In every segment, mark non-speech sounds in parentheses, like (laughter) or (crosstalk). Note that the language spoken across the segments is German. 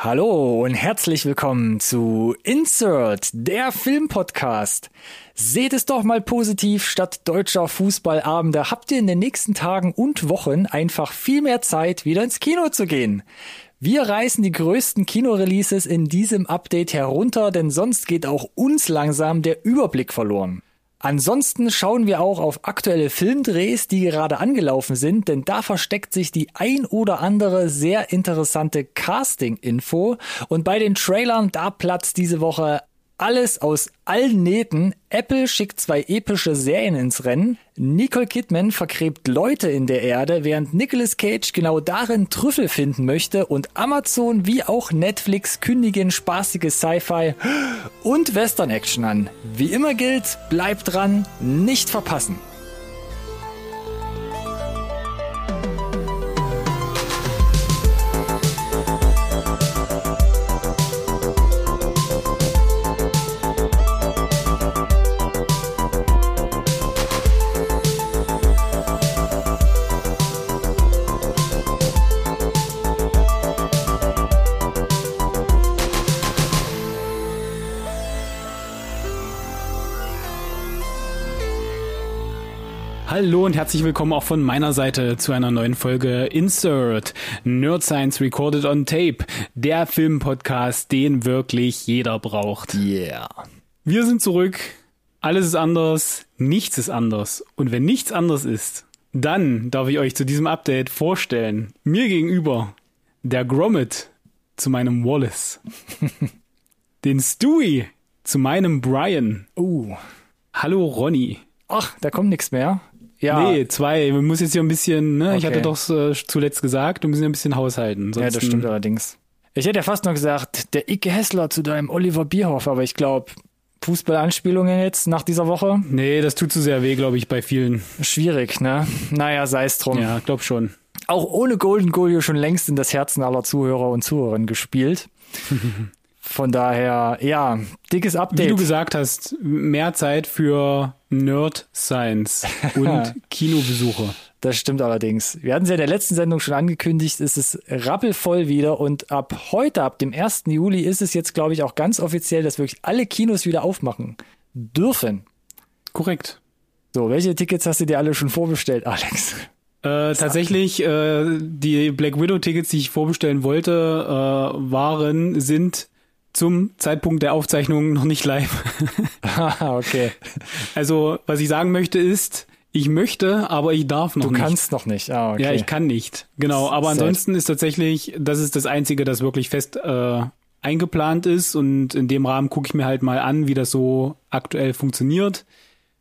Hallo und herzlich willkommen zu Insert, der Filmpodcast. Seht es doch mal positiv, statt deutscher Fußballabende habt ihr in den nächsten Tagen und Wochen einfach viel mehr Zeit, wieder ins Kino zu gehen. Wir reißen die größten Kinoreleases in diesem Update herunter, denn sonst geht auch uns langsam der Überblick verloren. Ansonsten schauen wir auch auf aktuelle Filmdrehs, die gerade angelaufen sind, denn da versteckt sich die ein oder andere sehr interessante Casting-Info. Und bei den Trailern, da platzt diese Woche alles aus allen Nähten. Apple schickt zwei epische Serien ins Rennen. Nicole Kidman vergräbt Leute in der Erde, während Nicolas Cage genau darin Trüffel finden möchte. Und Amazon wie auch Netflix kündigen spaßige Sci-Fi und Western-Action an. Wie immer gilt, bleibt dran, nicht verpassen. Hallo und herzlich willkommen auch von meiner Seite zu einer neuen Folge Insert Nerd Science Recorded on Tape, der Filmpodcast, den wirklich jeder braucht. Yeah. Wir sind zurück, alles ist anders, nichts ist anders. Und wenn nichts anders ist, dann darf ich euch zu diesem Update vorstellen, mir gegenüber der Gromit zu meinem Wallace, (laughs) den Stewie zu meinem Brian. Uh. Hallo Ronny. Ach, da kommt nichts mehr. Ja. Nee, zwei. Man muss jetzt hier ein bisschen, ne? Okay. Ich hatte doch äh, zuletzt gesagt, wir müssen ja ein bisschen haushalten. Ja, das stimmt allerdings. Ich hätte ja fast noch gesagt, der Icke Hessler zu deinem Oliver Bierhoff, aber ich glaube, Fußballanspielungen jetzt nach dieser Woche? Nee, das tut zu sehr weh, glaube ich, bei vielen. Schwierig, ne? Naja, sei es drum. Ja, glaub schon. Auch ohne Golden Goal schon längst in das Herzen aller Zuhörer und Zuhörerinnen gespielt. (laughs) Von daher, ja, dickes Update. Wie du gesagt hast, mehr Zeit für Nerd Science (laughs) und Kinobesuche. Das stimmt allerdings. Wir hatten es ja in der letzten Sendung schon angekündigt, es ist rappelvoll wieder und ab heute, ab dem 1. Juli ist es jetzt, glaube ich, auch ganz offiziell, dass wirklich alle Kinos wieder aufmachen dürfen. Korrekt. So, welche Tickets hast du dir alle schon vorbestellt, Alex? Äh, tatsächlich, äh, die Black Widow Tickets, die ich vorbestellen wollte, äh, waren, sind zum Zeitpunkt der Aufzeichnung noch nicht live. (laughs) Ah, okay. Also, was ich sagen möchte ist, ich möchte, aber ich darf noch Du nicht. kannst noch nicht. Ah, okay. Ja, ich kann nicht. Genau, aber ansonsten ist tatsächlich, das ist das Einzige, das wirklich fest äh, eingeplant ist und in dem Rahmen gucke ich mir halt mal an, wie das so aktuell funktioniert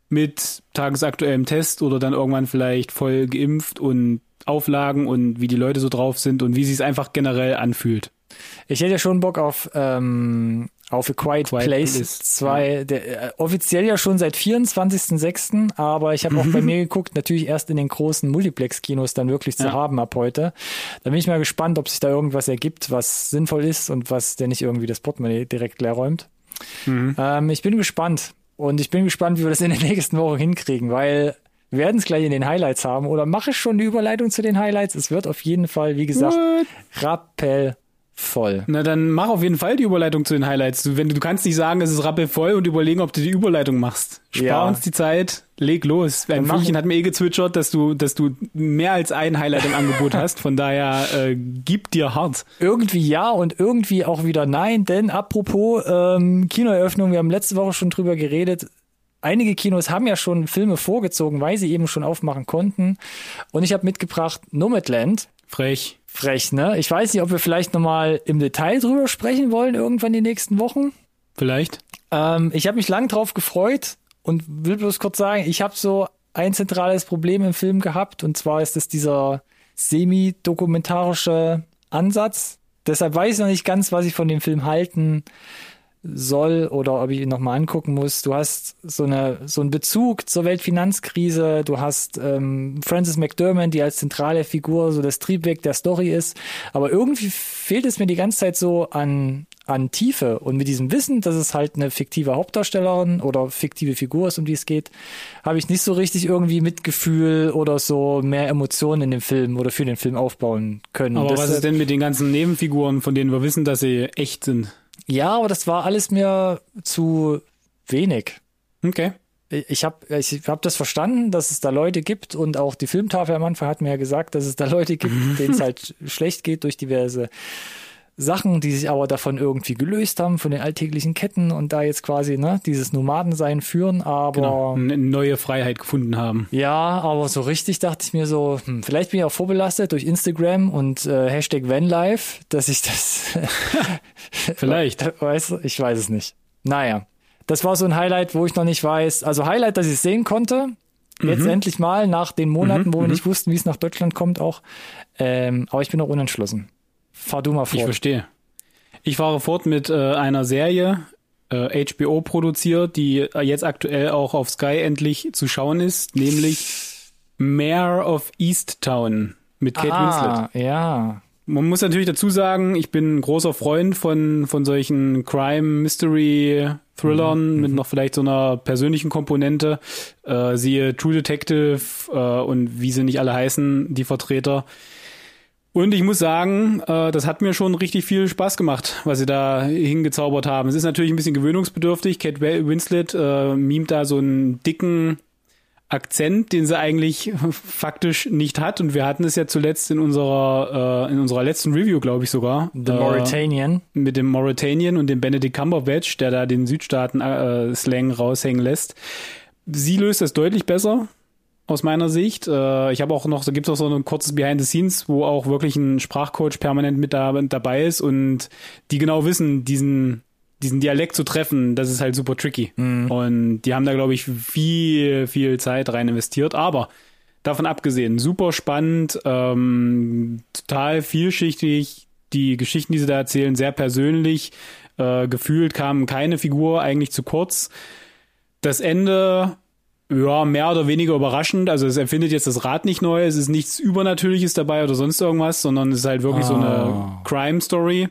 mit tagesaktuellem Test oder dann irgendwann vielleicht voll geimpft und Auflagen und wie die Leute so drauf sind und wie sie es einfach generell anfühlt. Ich hätte ja schon Bock auf, ähm, auf A Quiet, Quiet Place Place, 2, der, äh, offiziell ja schon seit 24.06., aber ich habe auch bei mir geguckt, natürlich erst in den großen Multiplex-Kinos dann wirklich zu Ja. haben ab heute. Da bin ich mal gespannt, ob sich da irgendwas ergibt, was sinnvoll ist und was der nicht irgendwie das Portemonnaie direkt leer räumt. Ähm, ich bin gespannt und ich bin gespannt, wie wir das in den (laughs) nächsten Wochen hinkriegen, weil wir werden es gleich in den Highlights haben oder mache ich schon die Überleitung zu den Highlights? Es wird auf jeden Fall, wie gesagt, What? Rappelvoll. Na, dann mach auf jeden Fall die Überleitung zu den Highlights. Du, wenn du, du kannst nicht sagen, es ist rappelvoll und überlegen, ob du die Überleitung machst. Spar Ja. uns die Zeit, leg los. Ein Vögelchen hat mir eh gezwitschert, dass du, dass du mehr als ein Highlight im Angebot (laughs) hast. Von daher äh, gib dir hart. Irgendwie ja und irgendwie auch wieder nein, denn apropos ähm, Kinoeröffnung, wir haben letzte Woche schon drüber geredet. Einige Kinos haben ja schon Filme vorgezogen, weil sie eben schon aufmachen konnten. Und ich habe mitgebracht Nomadland. Frech. Frech, ne? Ich weiß nicht, ob wir vielleicht nochmal im Detail drüber sprechen wollen, irgendwann die nächsten Wochen. Vielleicht. Ähm, ich habe mich lang drauf gefreut und will bloß kurz sagen, ich habe so ein zentrales Problem im Film gehabt und zwar ist es dieser semi-dokumentarische Ansatz. Deshalb weiß ich noch nicht ganz, was ich von dem Film halten soll oder ob ich ihn nochmal angucken muss. Du hast so eine so einen Bezug zur Weltfinanzkrise. Du hast ähm, Frances McDermott, die als zentrale Figur so das Triebwerk der Story ist. Aber irgendwie fehlt es mir die ganze Zeit so an an Tiefe. Und mit diesem Wissen, dass es halt eine fiktive Hauptdarstellerin oder fiktive Figur ist, um die es geht, habe ich nicht so richtig irgendwie Mitgefühl oder so mehr Emotionen in dem Film oder für den Film aufbauen können. Aber was ist denn mit den ganzen Nebenfiguren, von denen wir wissen, dass sie echt sind? Ja, aber das war alles mir zu wenig. Okay. Ich habe ich hab das verstanden, dass es da Leute gibt und auch die Filmtafel am Anfang hat mir ja gesagt, dass es da Leute gibt, (laughs) denen es halt schlecht geht durch diverse Sachen, die sich aber davon irgendwie gelöst haben, von den alltäglichen Ketten und da jetzt quasi ne, dieses Nomadensein führen, aber Genau. Eine neue Freiheit gefunden haben. ja, aber so richtig dachte ich mir so, hm, vielleicht bin ich auch vorbelastet durch Instagram und äh, Hashtag Vanlife, dass ich das (laughs) Vielleicht. (laughs) Weißt du, ich weiß es nicht. Naja, das war so ein Highlight, wo ich noch nicht weiß. Also Highlight, dass ich es sehen konnte. Jetzt Mhm. endlich mal nach den Monaten, wo wir nicht wussten, wie es nach Deutschland kommt auch. Ähm, aber ich bin noch unentschlossen. Fahr du mal Ich vor. verstehe. Ich fahre fort mit äh, einer Serie, äh, HBO produziert, die äh, jetzt aktuell auch auf Sky endlich zu schauen ist, nämlich Mayor of Easttown mit Kate Winslet. ah, ja. Man muss natürlich dazu sagen, ich bin ein großer Freund von, von solchen Crime-Mystery-Thrillern mit noch vielleicht so einer persönlichen Komponente. Äh, siehe True Detective äh, und wie sie nicht alle heißen, die Vertreter. Und ich muss sagen, äh, das hat mir schon richtig viel Spaß gemacht, was sie da hingezaubert haben. Es ist natürlich ein bisschen gewöhnungsbedürftig. Kate Winslet äh, mimt da so einen dicken Akzent, den sie eigentlich (laughs) faktisch nicht hat. Und wir hatten es ja zuletzt in unserer, äh, in unserer letzten Review, glaube ich sogar. The äh, Mauritanian. mit dem Mauritanian und dem Benedict Cumberbatch, der da den Südstaaten-Slang raushängen lässt. Sie löst das deutlich besser, aus meiner Sicht. Äh, ich habe auch noch, da gibt es auch so ein kurzes Behind the Scenes, wo auch wirklich ein Sprachcoach permanent mit da, dabei ist und die genau wissen, diesen diesen Dialekt zu treffen, das ist halt super tricky. Und die haben da, glaube ich, viel, viel Zeit rein investiert. Aber davon abgesehen, super spannend, ähm, total vielschichtig. Die Geschichten, die sie da erzählen, sehr persönlich. Äh, gefühlt kam keine Figur eigentlich zu kurz. Das Ende, ja, mehr oder weniger überraschend. Also es erfindet jetzt das Rad nicht neu. Es ist nichts Übernatürliches dabei oder sonst irgendwas, sondern es ist halt wirklich so eine Ah. Crime-Story.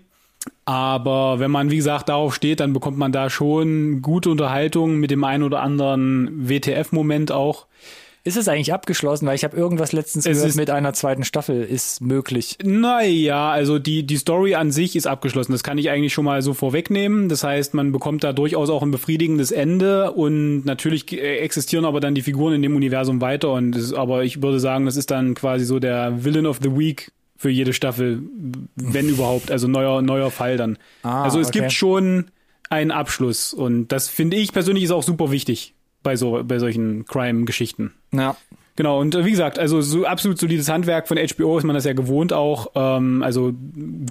Aber wenn man, wie gesagt, darauf steht, dann bekommt man da schon gute Unterhaltung mit dem einen oder anderen WTF-Moment auch. Ist es eigentlich abgeschlossen? Weil ich habe irgendwas letztens Es gehört mit einer zweiten Staffel ist möglich. Naja, also die, die Story an sich ist abgeschlossen. Das kann ich eigentlich schon mal so vorwegnehmen. Das heißt, man bekommt da durchaus auch ein befriedigendes Ende und natürlich äh, existieren aber dann die Figuren in dem Universum weiter. Und es, aber ich würde sagen, das ist dann quasi so der Villain of the Week für jede Staffel, wenn überhaupt. Also neuer, neuer Fall dann. Ah, also es okay. gibt schon einen Abschluss und das finde ich persönlich ist auch super wichtig bei so, bei solchen Crime-Geschichten. Ja. Genau, und äh, wie gesagt, also so absolut solides Handwerk von HBO ist man das ja gewohnt auch. Ähm, also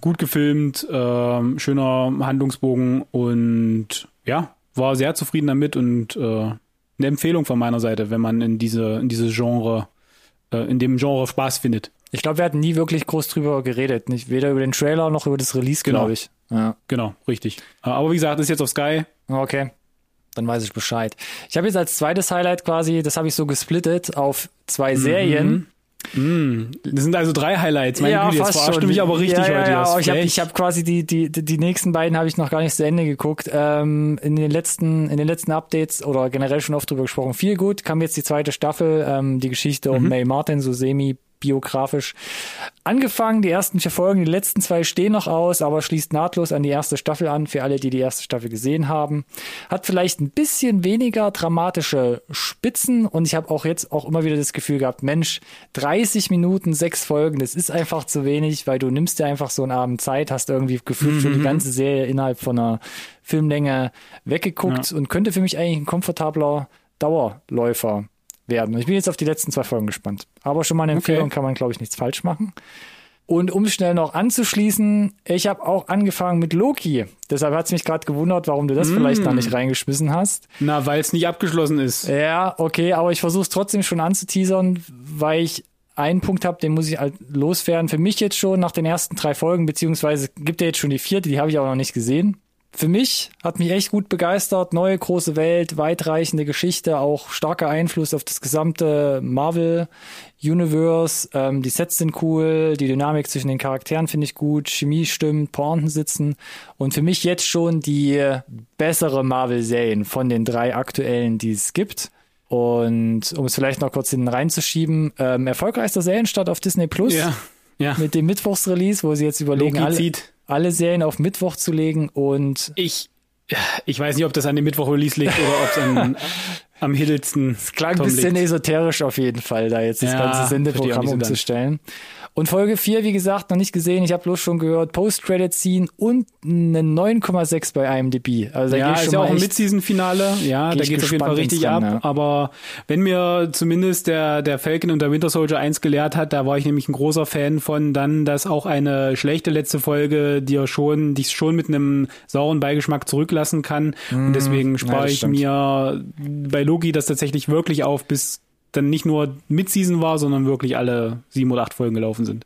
gut gefilmt, ähm, schöner Handlungsbogen und ja, war sehr zufrieden damit und äh, eine Empfehlung von meiner Seite, wenn man in diese, in diese Genre, äh, in dem Genre Spaß findet. Ich glaube, wir hatten nie wirklich groß drüber geredet. Nicht weder über den Trailer noch über das Release, Genau. glaube ich. Ja. Genau, richtig. Äh, aber wie gesagt, ist jetzt auf Sky. Okay. Dann weiß ich Bescheid. Ich habe jetzt als zweites Highlight quasi, das habe ich so gesplittet auf zwei Serien. Mm, das sind also drei Highlights. Meine Güte, jetzt verarscht du mich aber richtig ja, ja, heute. Ja, ich habe hab quasi die, die, die die nächsten beiden habe ich noch gar nicht zu Ende geguckt. Ähm, in den letzten in den letzten Updates oder generell schon oft drüber gesprochen. Viel gut. Kam jetzt die zweite Staffel, ähm, die Geschichte Mhm. um May Martin, so semi biografisch angefangen. Die ersten vier Folgen, die letzten zwei stehen noch aus, aber schließt nahtlos an die erste Staffel an, für alle, die die erste Staffel gesehen haben. Hat vielleicht ein bisschen weniger dramatische Spitzen und ich habe auch jetzt auch immer wieder das Gefühl gehabt, Mensch, 30 Minuten, sechs Folgen, das ist einfach zu wenig, weil du nimmst dir einfach so einen Abend Zeit, hast irgendwie gefühlt schon die ganze Serie innerhalb von einer Filmlänge weggeguckt und könnte für mich eigentlich ein komfortabler Dauerläufer werden. Ich bin jetzt auf die letzten zwei Folgen gespannt. Aber schon mal eine Empfehlung Okay. kann man, glaube ich, nichts falsch machen. Und um schnell noch anzuschließen, ich habe auch angefangen mit Loki. Deshalb hat es mich gerade gewundert, warum du das vielleicht noch nicht reingeschmissen hast. Na, weil es nicht abgeschlossen ist. Ja, okay, aber ich versuche es trotzdem schon anzuteasern, weil ich einen Punkt habe, den muss ich halt loswerden. Für mich jetzt schon nach den ersten drei Folgen, beziehungsweise gibt er jetzt schon die vierte, die habe ich auch noch nicht gesehen. Für mich hat mich echt gut begeistert. Neue große Welt, weitreichende Geschichte, auch starker Einfluss auf das gesamte Marvel Universe. Ähm, die Sets sind cool, die Dynamik zwischen den Charakteren finde ich gut, Chemie stimmt, Pointen sitzen und für mich jetzt schon die bessere Marvel-Serien von den drei aktuellen, die es gibt. Und um es vielleicht noch kurz hinten reinzuschieben, ähm, erfolgreichster Serienstart auf Disney Plus Ja. Ja. mit dem Mittwochsrelease, wo sie jetzt überlegen, Loki alle, zieht. Alle Serien auf Mittwoch zu legen und Ich, ich weiß nicht, ob das an dem Mittwoch-Release liegt oder ob es an, (laughs) am Hiddleston es klang ein bisschen esoterisch auf jeden Fall, da jetzt das Ja, ganze Sendeprogramm umzustellen. Und Folge 4, wie gesagt, noch nicht gesehen, ich habe bloß schon gehört, Post-Credit-Scene und eine 9,6 bei IMDb. Also da Ja, ist ja auch ein Mid-Season-Finale. Ja, Geh da ich geht's auf jeden Fall richtig ab. Ja. Aber wenn mir zumindest der, der Falcon und der Winter Soldier eins gelehrt hat, da war ich nämlich ein großer Fan von dann, dass auch eine schlechte letzte Folge dir schon, dich schon mit einem sauren Beigeschmack zurücklassen kann. und deswegen spare Mhm. das ich stimmt. mir bei Loki das tatsächlich wirklich auf, bis dann nicht nur Mid-Season war, sondern wirklich alle sieben oder acht Folgen gelaufen sind.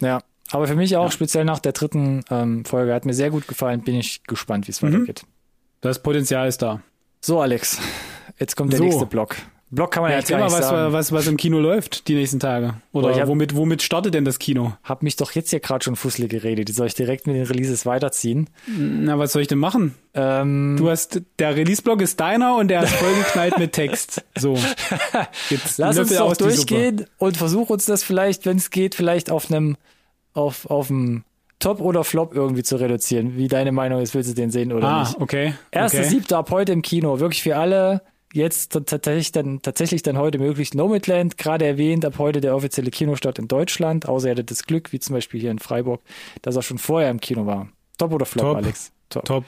Ja, aber für mich auch speziell nach der dritten ähm, Folge hat mir sehr gut gefallen. Bin ich gespannt, wie es Mhm. weitergeht. Das Potenzial ist da. So, Alex, jetzt kommt der So. nächste Block. Block kann man ja, Ja, erzähl mal, was, sagen. was, was im Kino läuft die nächsten Tage. Oder hab- womit, womit startet denn das Kino? Hab mich doch jetzt hier gerade schon fusselig geredet. Die soll ich direkt mit den Releases weiterziehen. Na, was soll ich denn machen? Ähm, Du hast, der Release-Blog ist deiner und der ist vollgeknallt mit Text. So. (laughs) Jetzt lass uns doch durchgehen und versuch uns das vielleicht, wenn es geht, vielleicht auf einem auf auf einem Top oder Flop irgendwie zu reduzieren. Wie deine Meinung ist, willst du den sehen oder Ah, nicht? okay. Erste okay. siebte ab heute im Kino, wirklich für alle. Jetzt tatsächlich dann, tatsächlich dann heute möglich Nomadland, gerade erwähnt, ab heute der offizielle Kinostart in Deutschland, außer ihr hattet das Glück, wie zum Beispiel hier in Freiburg, dass er schon vorher im Kino war. Top oder Flop, Top. Alex? Top. Top.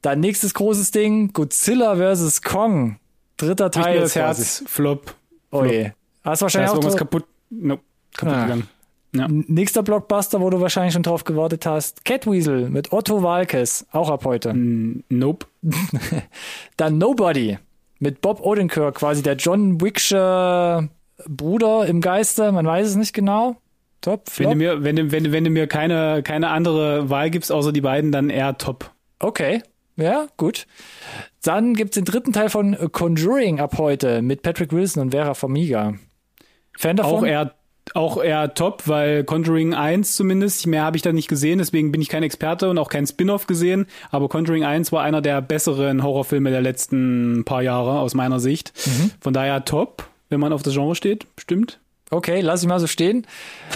Dann nächstes großes Ding, Godzilla vs. Kong. Dritter Teil. das. Herz, Flop. Oh je. Hast Da ist wahrscheinlich auch irgendwas kaputt, no, kaputt Ah. gegangen. Ja. nächster Blockbuster, wo du wahrscheinlich schon drauf gewartet hast. Catweasel mit Otto Walkes, auch ab heute. Mm, Nope. (laughs) Dann Nobody mit Bob Odenkirk, quasi der John Wicksche Bruder im Geiste, man weiß es nicht genau. Top, Wenn du Flop. mir, wenn du, wenn du, wenn du mir keine, keine andere Wahl gibst, außer die beiden, dann eher top. Okay, ja, gut. Dann gibt's den dritten Teil von Conjuring ab heute mit Patrick Wilson und Vera Farmiga. Fan davon? Auch eher, auch eher top, weil Conjuring 1 zumindest, mehr habe ich da nicht gesehen, deswegen bin ich kein Experte und auch kein Spin-off gesehen, aber Conjuring 1 war einer der besseren Horrorfilme der letzten paar Jahre aus meiner Sicht. Mhm. Von daher top, wenn man auf das Genre steht, stimmt. Okay, lass ich mal so stehen.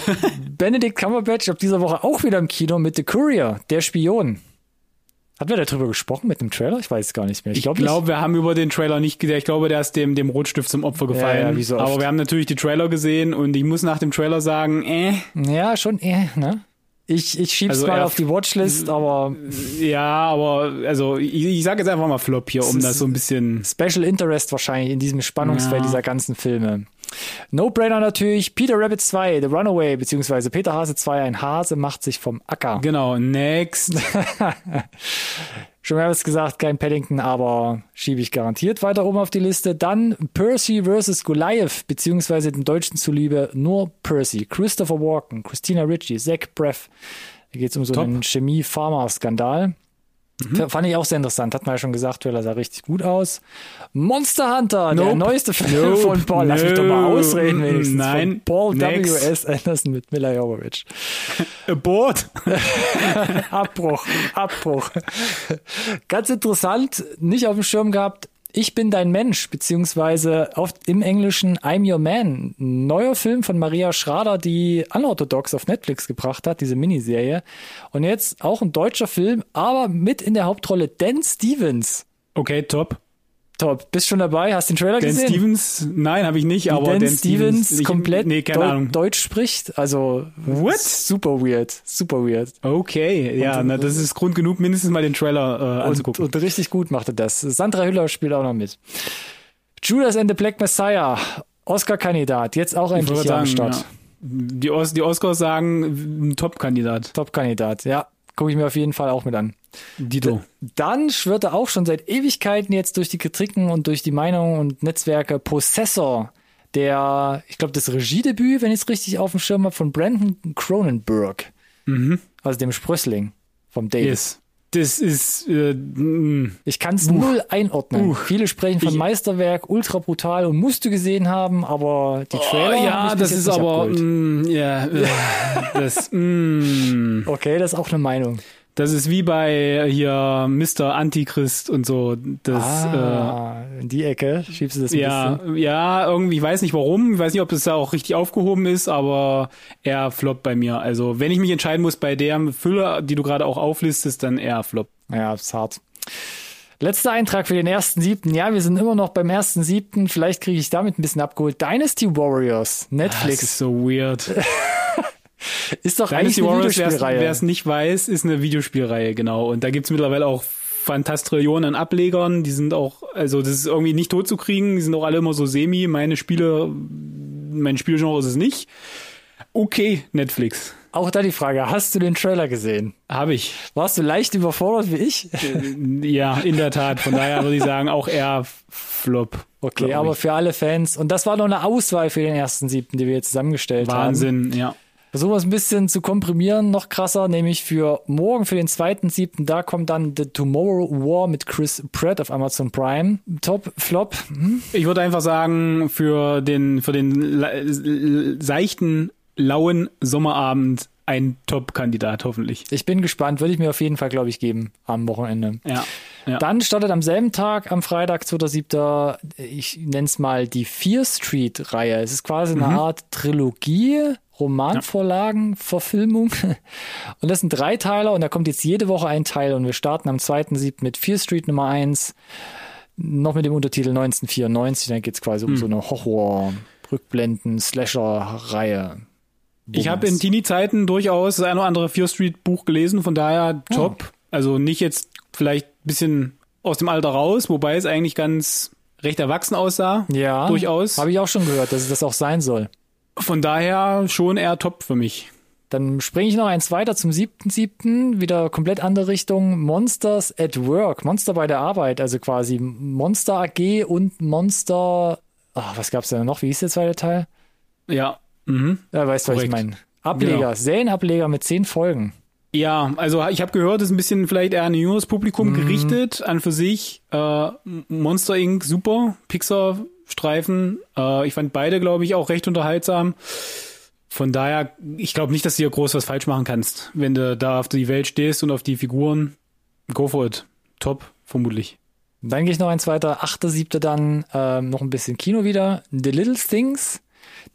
(laughs) Benedict Cumberbatch ab dieser Woche auch wieder im Kino mit The Courier, der Spion. Hatten wir darüber gesprochen mit dem Trailer? Ich weiß es gar nicht mehr. Ich Ich glaube, glaube, wir haben über den Trailer nicht gesehen. Ich glaube, der ist dem, dem Rotstift zum Opfer gefallen. ja, wie so oft. Aber wir haben natürlich die Trailer gesehen und ich muss nach dem Trailer sagen, äh, Ja, schon eh, ne? Ich, ich schieb's Also mal auf die Watchlist, aber ja, aber also ich, ich sage jetzt einfach mal Flop hier, um das so ein bisschen. Special Interest wahrscheinlich in diesem Spannungsfeld Ja. dieser ganzen Filme. No-Brainer natürlich, Peter Rabbit 2, The Runaway, beziehungsweise Peter Hase 2, ein Hase macht sich vom Acker. Genau, next. (laughs) Schon mehrmals gesagt, kein Paddington, aber schiebe ich garantiert weiter oben auf die Liste. Dann Percy vs. Goliath, beziehungsweise dem Deutschen zuliebe nur Percy. Christopher Walken, Christina Ritchie, Zach Braff. Da geht es um so Top. einen Chemie-Pharma-Skandal. F- Fand ich auch sehr interessant, hat man ja schon gesagt, Trailer sah richtig gut aus. Monster Hunter, der Nope. neueste Film Nope. von Paul. Lass mich doch mal ausreden wenigstens. Nein. Von Paul. W.S. Anderson mit Mila Jovovich. (laughs) Abort. (laughs) Abbruch, Abbruch. Ganz interessant, nicht auf dem Schirm gehabt. Ich bin dein Mensch, beziehungsweise auf, im Englischen I'm Your Man. Neuer Film von Maria Schrader, die Unorthodox auf Netflix gebracht hat, diese Miniserie. Und jetzt auch ein deutscher Film, aber mit in der Hauptrolle Dan Stevens. Okay, top. Top. Bist schon dabei? Hast den Trailer Dan gesehen? Stevens, nein, habe ich nicht, aber Dan, Dan Stevens, ich, komplett Nee, keine Deu Ahnung. Deutsch spricht. Also What? super weird. Super weird. Okay, ja, Und- na, das ist Grund genug, mindestens mal den Trailer äh, Und, anzugucken. und richtig gut macht er das. Sandra Hüller spielt auch noch mit. Judas and the Black Messiah, Oscar-Kandidat, jetzt auch Ich endlich wollte hier am sagen, Start. ja. Die, Os die Oscars sagen, ein Top-Kandidat. Top-Kandidat, ja. Gucke ich mir auf jeden Fall auch mit an. Dito. Dann schwirrt er auch schon seit Ewigkeiten jetzt durch die Kritiken und durch die Meinungen und Netzwerke Possessor, der, ich glaube, das Regiedebüt, wenn ich es richtig auf dem Schirm habe, von Brandon Cronenberg, Mhm. also dem Sprössling vom David. Yes. Das ist. Äh, mm. Ich kann es null einordnen. Viele sprechen von Ich- Meisterwerk, ultra brutal und musst du gesehen haben, aber die Trailer. oh, haben ja, das ist aber. Mm, ja, äh, das. (laughs) Mm. Okay, das ist auch eine Meinung. Das ist wie bei hier Mr. Antichrist und so. Das, ah, in die Ecke schiebst du das äh, ein ja, bisschen. ja, irgendwie, ich weiß nicht warum, ich weiß nicht, ob das da auch richtig aufgehoben ist, aber er floppt bei mir. Also, wenn ich mich entscheiden muss bei der Fülle, die du gerade auch auflistest, dann eher flop. Ja, ist hart. Letzter Eintrag für den ersten siebten. Ja, wir sind immer noch beim ersten siebten. Vielleicht kriege ich damit ein bisschen abgeholt. Dynasty Warriors, Das Netflix. ist so weird. (laughs) ist doch Dynasty Warriors, wer es nicht weiß, ist eine Videospielreihe, genau. Und da gibt's mittlerweile auch Fantastrillionen an Ablegern. Die sind auch, also das ist irgendwie nicht tot zu kriegen. Die sind auch alle immer so semi. Meine Spiele, mein Spielgenre ist es nicht. Okay, Netflix. Auch da die Frage, hast du den Trailer gesehen? Habe ich. Warst du leicht überfordert wie ich? Ja, in der Tat. Von daher würde ich sagen, auch eher Flop. Okay, aber ich. für alle Fans. Und das war noch eine Auswahl für den ersten siebten, die wir jetzt zusammengestellt haben. Wahnsinn, ja. Versuchen wir es ein bisschen zu komprimieren, noch krasser, nämlich für morgen, für den zweiten siebten, da kommt dann The Tomorrow War mit Chris Pratt auf Amazon Prime. Top, Flop. Hm? Ich würde einfach sagen, für den, für den seichten, lauen Sommerabend ein Top-Kandidat, hoffentlich. Ich bin gespannt, würde ich mir auf jeden Fall, glaube ich, geben am Wochenende. Ja. Ja. Dann startet am selben Tag, am Freitag, 2.7., ich nenne es mal die Fear Street-Reihe. Es ist quasi eine Art Trilogie, Romanvorlagen, Verfilmung. (laughs) Und das sind drei Teile und da kommt jetzt jede Woche ein Teil und wir starten am 2.7. mit Fear Street Nummer 1, noch mit dem Untertitel 1994, dann geht es quasi um so eine Horror, Rückblenden, Slasher-Reihe. Ich habe in Teenie-Zeiten durchaus das ein oder andere Fear Street Buch gelesen, von daher top. Also nicht jetzt vielleicht ein bisschen aus dem Alter raus, wobei es eigentlich ganz recht erwachsen aussah. ja, durchaus. Habe ich auch schon gehört, dass es das auch sein soll. Von daher schon eher top für mich. Dann springe ich noch eins weiter zum siebten siebten, wieder komplett andere Richtung. Monsters at Work, Monster bei der Arbeit, also quasi Monster AG und Monster, ach, was gab's da noch? Wie hieß der zweite Teil? Ja. Mhm. Ja, weißt du, was ich meine? Ableger, Genau. Serienableger mit zehn Folgen. Ja, also ich habe gehört, es ist ein bisschen vielleicht eher an ein jüngeres Publikum gerichtet, an für sich. Äh, Monster Inc. super, Pixar-Streifen. Äh, ich fand beide, glaube ich, auch recht unterhaltsam. Von daher, ich glaube nicht, dass du hier groß was falsch machen kannst. Wenn du da auf die Welt stehst und auf die Figuren, go for it. Top, vermutlich. Dann gehe ich noch eins weiter, achte, siebte dann ähm, noch ein bisschen Kino wieder. The Little Things,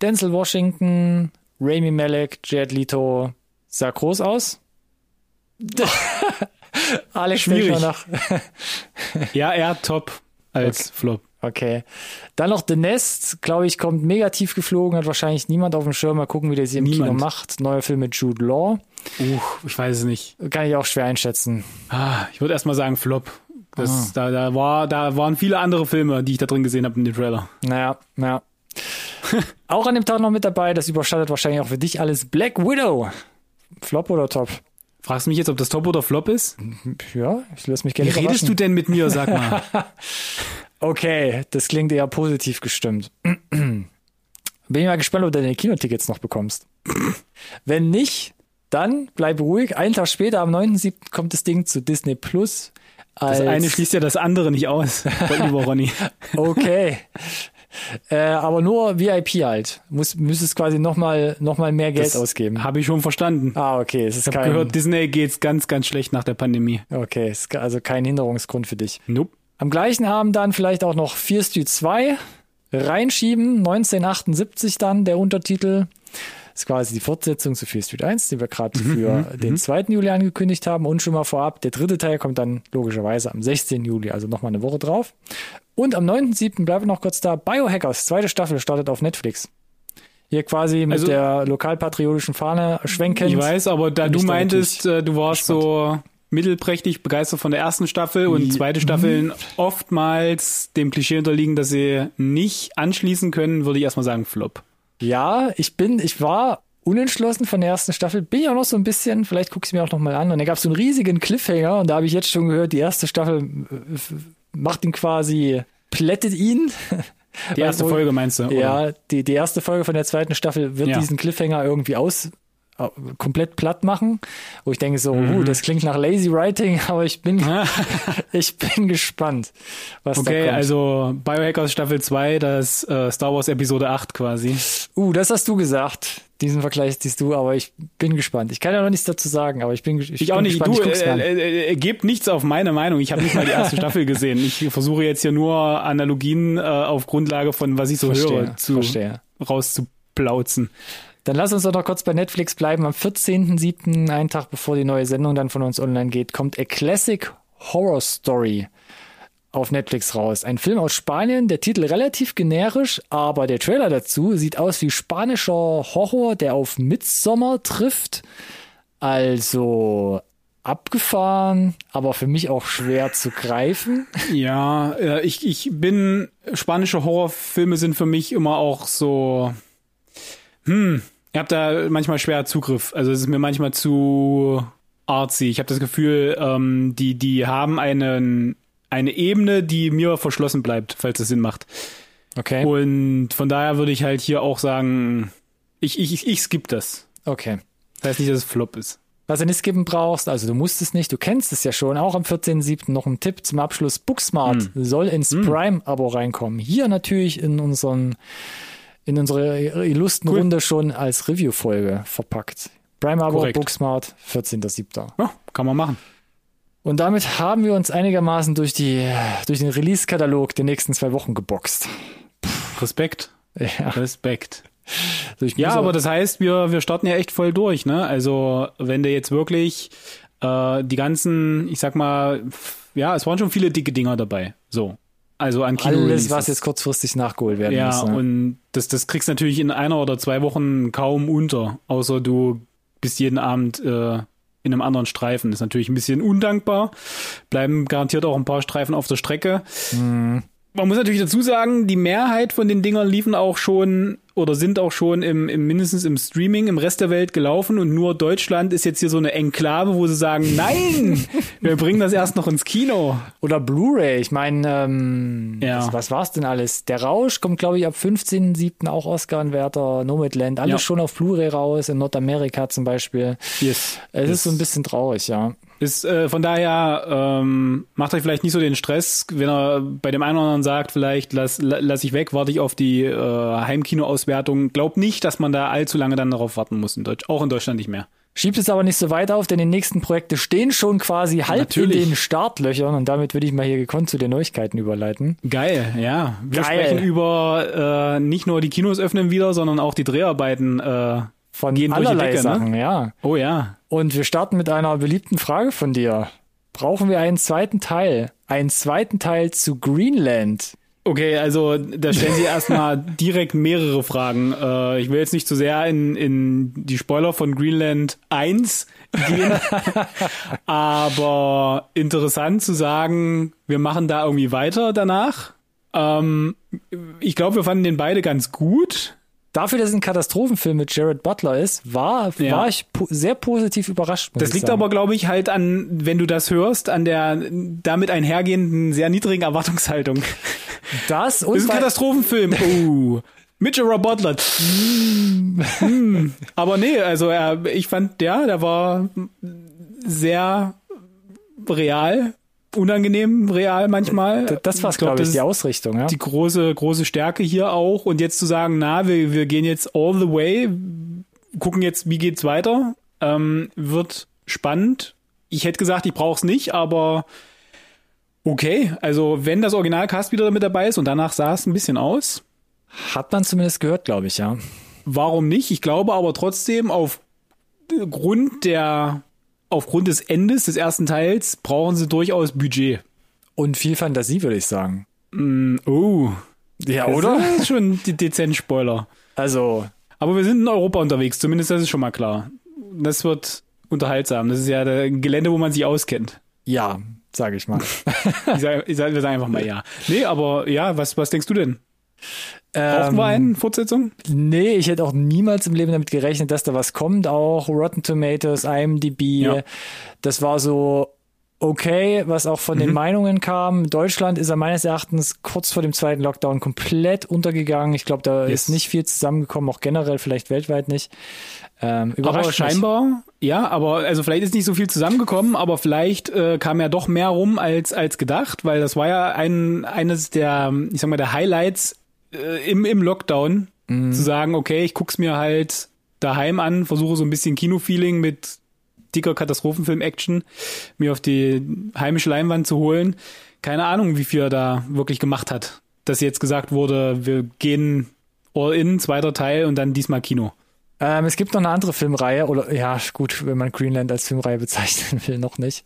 Denzel Washington, Rami Malek, Jared Leto, sah groß aus. (laughs) Alex Schwierig. nach. (laughs) Ja, eher top als Flop. Okay. Dann noch The Nest, glaube ich, kommt mega tief geflogen, hat wahrscheinlich niemand auf dem Schirm. Mal gucken, wie der sie im Kino Niemand. macht. Neuer Film mit Jude Law. Uh, ich weiß es nicht. Kann ich auch schwer einschätzen. Ah, ich würde erstmal sagen Flop. Das, da, da, war, da waren viele andere Filme, die ich da drin gesehen habe in dem Trailer. Naja, ja. (laughs) auch an dem Tag noch mit dabei, das überschattet wahrscheinlich auch für dich alles. Black Widow. Flop oder Top? Fragst du mich jetzt, ob das Top oder Flop ist? Ja, ich lasse mich Wie gerne redest überraschen. du denn mit mir, sag mal? (laughs) Okay, das klingt eher positiv gestimmt. (clears throat) Bin ich mal gespannt, ob du deine Kinotickets noch bekommst. (clears throat) Wenn nicht, dann bleib ruhig. Einen Tag später, am 9.7. kommt das Ding zu Disney Plus. Das eine schließt ja das andere nicht aus. (laughs) Lieber Ronny. Okay. Äh, aber nur VIP halt. Muss, müsstest quasi nochmal noch mal mehr Geld Das ausgeben. Habe ich schon verstanden. Ah, okay. Es ist Ich habe gehört, Disney geht's ganz, ganz schlecht nach der Pandemie. okay, es ist also kein Hinderungsgrund für dich. Nope. Am gleichen Abend dann vielleicht auch noch Fear Street 2 reinschieben. 1978 dann der Untertitel. Das ist quasi die Fortsetzung zu Fear Street 1, die wir gerade für den 2. Juli angekündigt haben. Und schon mal vorab, der dritte Teil kommt dann logischerweise am 16. Juli, also nochmal eine Woche drauf. Und am 9.7. bleiben wir noch kurz da. Biohackers, zweite Staffel, startet auf Netflix. Hier quasi mit Also- der lokalpatriotischen Fahne schwenkend. Ich weiß, aber da du meintest, äh, du warst so mittelprächtig begeistert von der ersten Staffel und zweite Staffeln oftmals dem Klischee unterliegen, dass sie nicht anschließen können, würde ich erstmal sagen Flop. Ja, ich bin, ich war unentschlossen von der ersten Staffel, bin ich auch noch so ein bisschen, vielleicht gucke ich es mir auch noch mal an. Und da gab es so einen riesigen Cliffhanger und da habe ich jetzt schon gehört, die erste Staffel äh, macht ihn quasi, plättet ihn. (laughs) Die erste Folge meinst du? oder? Ja, die, die erste Folge von der zweiten Staffel wird Ja. diesen Cliffhanger irgendwie aus, komplett platt machen, wo ich denke so, mhm. uh, das klingt nach lazy writing, (laughs) aber ich bin, (laughs) ich bin gespannt, was okay, da kommt. also Biohackers Staffel 2, das äh, Star Wars Episode 8 quasi. Uh, das hast du gesagt. Diesen Vergleich siehst du, aber ich bin gespannt. Ich kann ja noch nichts dazu sagen, aber ich bin, ich, ich bin auch nicht. Gespannt. Du, ich äh, äh, äh, gebt nichts auf meine Meinung. Ich habe nicht mal die erste (laughs) Staffel gesehen. Ich versuche jetzt hier nur Analogien äh, auf Grundlage von was ich so verstehe, höre zu verstehe. rauszuplauzen. Dann lass uns doch noch kurz bei Netflix bleiben. Am 14.07., einen Tag bevor die neue Sendung dann von uns online geht, kommt A Classic Horror Story auf Netflix raus. Ein Film aus Spanien, der Titel relativ generisch, aber der Trailer dazu sieht aus wie spanischer Horror, der auf Midsommer trifft. Also abgefahren, aber für mich auch schwer zu greifen. Ja, äh, ich, ich bin, spanische Horrorfilme sind für mich immer auch so, hm, Ihr habt da manchmal schwer Zugriff. Also es ist mir manchmal zu artsy. Ich habe das Gefühl, ähm, die, die haben einen, eine Ebene, die mir verschlossen bleibt, falls das Sinn macht. Okay. Und von daher würde ich halt hier auch sagen, ich, ich, ich, ich skip das. Okay. Das heißt nicht, dass es Flop ist. Was du nicht skippen brauchst, also du musst es nicht, du kennst es ja schon, auch am 14.07. noch ein Tipp zum Abschluss. Booksmart mm. soll ins mm. Prime-Abo reinkommen. Hier natürlich in unseren in unsere illustren cool. Runde schon als Review-Folge verpackt. Prime Abo, Booksmart, 14.07. Ja, kann man machen. Und damit haben wir uns einigermaßen durch, die, durch den Release-Katalog der nächsten zwei Wochen geboxt. Respekt. Ja. Respekt. Also ja, aber das heißt, wir, wir starten ja echt voll durch, ne? Also, wenn du jetzt wirklich äh, die ganzen, ich sag mal, ja, es waren schon viele dicke Dinger dabei. So. Also an Kino Alles, was jetzt kurzfristig nachgeholt werden ja, muss. Ja, und das, das kriegst du natürlich in einer oder zwei Wochen kaum unter, außer du bist jeden Abend äh, in einem anderen Streifen. Das ist natürlich ein bisschen undankbar. Bleiben garantiert auch ein paar Streifen auf der Strecke. Mhm. Man muss natürlich dazu sagen, die Mehrheit von den Dingern liefen auch schon oder sind auch schon im, im mindestens im Streaming im Rest der Welt gelaufen und nur Deutschland ist jetzt hier so eine Enklave, wo sie sagen, (laughs) nein, wir bringen das erst noch ins Kino. Oder Blu-ray. Ich meine, ähm, ja. was, was war's denn alles? Der Rausch kommt, glaube ich, ab 15.07. auch Oscar-Anwärter, Nomadland, alles ja. schon auf Blu-ray raus, in Nordamerika zum Beispiel. Yes. Es yes. ist so ein bisschen traurig, ja. Ist äh, von daher ähm, macht euch vielleicht nicht so den Stress, wenn er bei dem einen oder anderen sagt, vielleicht lass, lass ich weg, warte ich auf die äh, Heimkino-Auswertung. Glaub nicht, dass man da allzu lange dann darauf warten muss, in Deutsch, auch in Deutschland nicht mehr. Schiebt es aber nicht so weit auf, denn die nächsten Projekte stehen schon quasi halb Natürlich. in den Startlöchern und damit würde ich mal hier gekonnt zu den Neuigkeiten überleiten. Geil, ja. Wir Geil. sprechen über äh, nicht nur die Kinos öffnen wieder, sondern auch die Dreharbeiten äh, von gehen allerlei Decke, ne? Sachen, ne? ja. Oh ja. Und wir starten mit einer beliebten Frage von dir. Brauchen wir einen zweiten Teil? Einen zweiten Teil zu Greenland? Okay, also da stellen Sie erstmal (laughs) direkt mehrere Fragen. Äh, ich will jetzt nicht zu sehr in, in die Spoiler von Greenland 1 gehen, (laughs) aber interessant zu sagen, wir machen da irgendwie weiter danach. Ähm, ich glaube, wir fanden den beide ganz gut. Dafür, dass es ein Katastrophenfilm mit Jared Butler ist, war, ja. war ich po sehr positiv überrascht. Das liegt sagen. aber, glaube ich, halt an, wenn du das hörst, an der damit einhergehenden sehr niedrigen Erwartungshaltung. Das und. Das ist ein Katastrophenfilm. (laughs) Oh. Mit Gerard Butler. hm. Aber nee, also er, ich fand, ja, der war sehr real, unangenehm real manchmal. Das war, glaube ich, die Ausrichtung, ja. Die große, große Stärke hier auch. Und jetzt zu sagen, na, wir, wir gehen jetzt all the way, gucken jetzt, wie geht's weiter, ähm, wird spannend. Ich hätte gesagt, ich brauche es nicht, aber Okay, also wenn das Originalcast wieder mit dabei ist und danach sah es ein bisschen aus. Hat man zumindest gehört, glaube ich, ja. Warum nicht? Ich glaube aber trotzdem, aufgrund der, aufgrund des Endes des ersten Teils brauchen sie durchaus Budget. Und viel Fantasie, würde ich sagen. Mm, oh. Ja, oder? Das ist schon die dezent Spoiler. Also. Aber wir sind in Europa unterwegs, zumindest das ist schon mal klar. Das wird unterhaltsam. Das ist ja ein Gelände, wo man sich auskennt. Ja, sage ich mal. ich sage, sag, wir sagen einfach mal ja. Nee, aber ja, was, was denkst du denn? Brauchen wir einen Fortsetzung? Nee, ich hätte auch niemals im Leben damit gerechnet, dass da was kommt. Auch Rotten Tomatoes, IMDb. Ja. Das war so, okay, was auch von mhm. den Meinungen kam. Deutschland ist er meines Erachtens kurz vor dem zweiten Lockdown komplett untergegangen. Ich glaube, da yes. ist nicht viel zusammengekommen, auch generell vielleicht weltweit nicht. Ähm, aber scheinbar, mich. ja, aber also vielleicht ist nicht so viel zusammengekommen, aber vielleicht äh, kam ja doch mehr rum als als gedacht, weil das war ja ein eines der, ich sag mal, der Highlights äh, im im Lockdown, mhm. zu sagen, okay, ich guck's mir halt daheim an, versuche so ein bisschen Kinofeeling mit dicker Katastrophenfilm-Action mir auf die heimische Leinwand zu holen. Keine Ahnung, wie viel er da wirklich gemacht hat. Dass jetzt gesagt wurde, wir gehen all in, zweiter Teil und dann diesmal Kino. Ähm, es gibt noch eine andere Filmreihe, oder ja, gut, wenn man Greenland als Filmreihe bezeichnen will, noch nicht.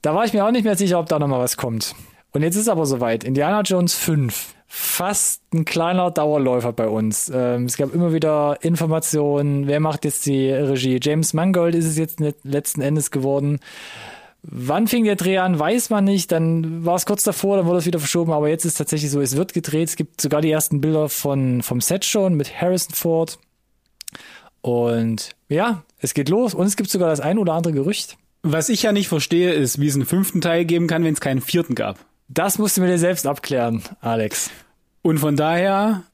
Da war ich mir auch nicht mehr sicher, ob da noch mal was kommt. Und jetzt ist aber soweit. Indiana Jones 5 fast ein kleiner Dauerläufer bei uns. Ähm, es gab immer wieder Informationen, wer macht jetzt die Regie. James Mangold ist es jetzt letzten Endes geworden. Wann fing der Dreh an, weiß man nicht. Dann war es kurz davor, dann wurde es wieder verschoben. Aber jetzt ist es tatsächlich so, es wird gedreht. Es gibt sogar die ersten Bilder von, vom Set schon mit Harrison Ford. Und ja, es geht los. Und es gibt sogar das ein oder andere Gerücht. Was ich ja nicht verstehe, ist, wie es einen fünften Teil geben kann, wenn es keinen vierten gab. Das musst du mir dir selbst abklären, Alex. Und von daher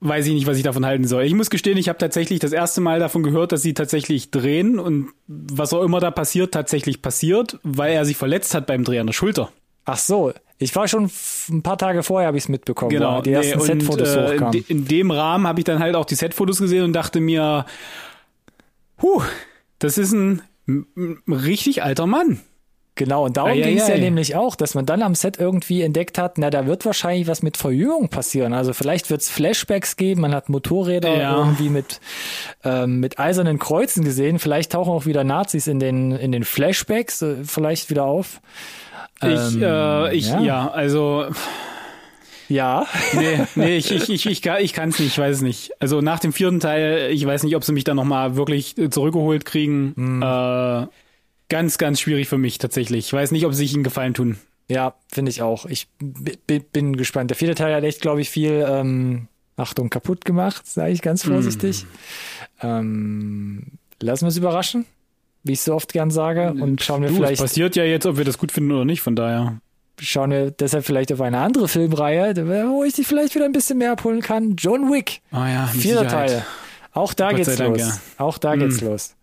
weiß ich nicht, was ich davon halten soll. Ich muss gestehen, ich habe tatsächlich das erste Mal davon gehört, dass sie tatsächlich drehen und was auch immer da passiert, tatsächlich passiert, weil er sich verletzt hat beim Dreh an der Schulter. Ach so, ich war schon ein paar Tage vorher, habe ich es mitbekommen. Genau, die ersten nee, Setfotos äh, hochkamen. In dem Rahmen habe ich dann halt auch die Setfotos gesehen und dachte mir, huh, das ist ein, ein richtig alter Mann. Genau, und darum ging es ja nämlich auch, dass man dann am Set irgendwie entdeckt hat, na, da wird wahrscheinlich was mit Verjüngung passieren. Also vielleicht wird es Flashbacks geben, man hat Motorräder ja. irgendwie mit, ähm, mit eisernen Kreuzen gesehen. Vielleicht tauchen auch wieder Nazis in den, in den Flashbacks äh, vielleicht wieder auf. Ich, ähm, äh, ich, ja, ja also. Ja. nee, nee, ich, ich, ich, ich, (laughs) ich kann es nicht, ich weiß es nicht. Also nach dem vierten Teil, ich weiß nicht, ob sie mich dann nochmal wirklich zurückgeholt kriegen. Mhm. Äh, ganz, ganz schwierig für mich tatsächlich. Ich weiß nicht, ob sie sich ihnen Gefallen tun. Ja, finde ich auch. Ich bin gespannt. Der vierte Teil hat echt, glaube ich, viel ähm, Achtung kaputt gemacht, sage ich ganz vorsichtig. Mm. Ähm, lassen wir es überraschen, wie ich so oft gern sage, und schauen wir du, vielleicht. Es passiert ja jetzt, ob wir das gut finden oder nicht, von daher. Schauen wir deshalb vielleicht auf eine andere Filmreihe, wo ich dich vielleicht wieder ein bisschen mehr abholen kann. John Wick. Oh ja, Vierter Teil. Auch da Gott geht's los. ja. Auch da mm. geht's los.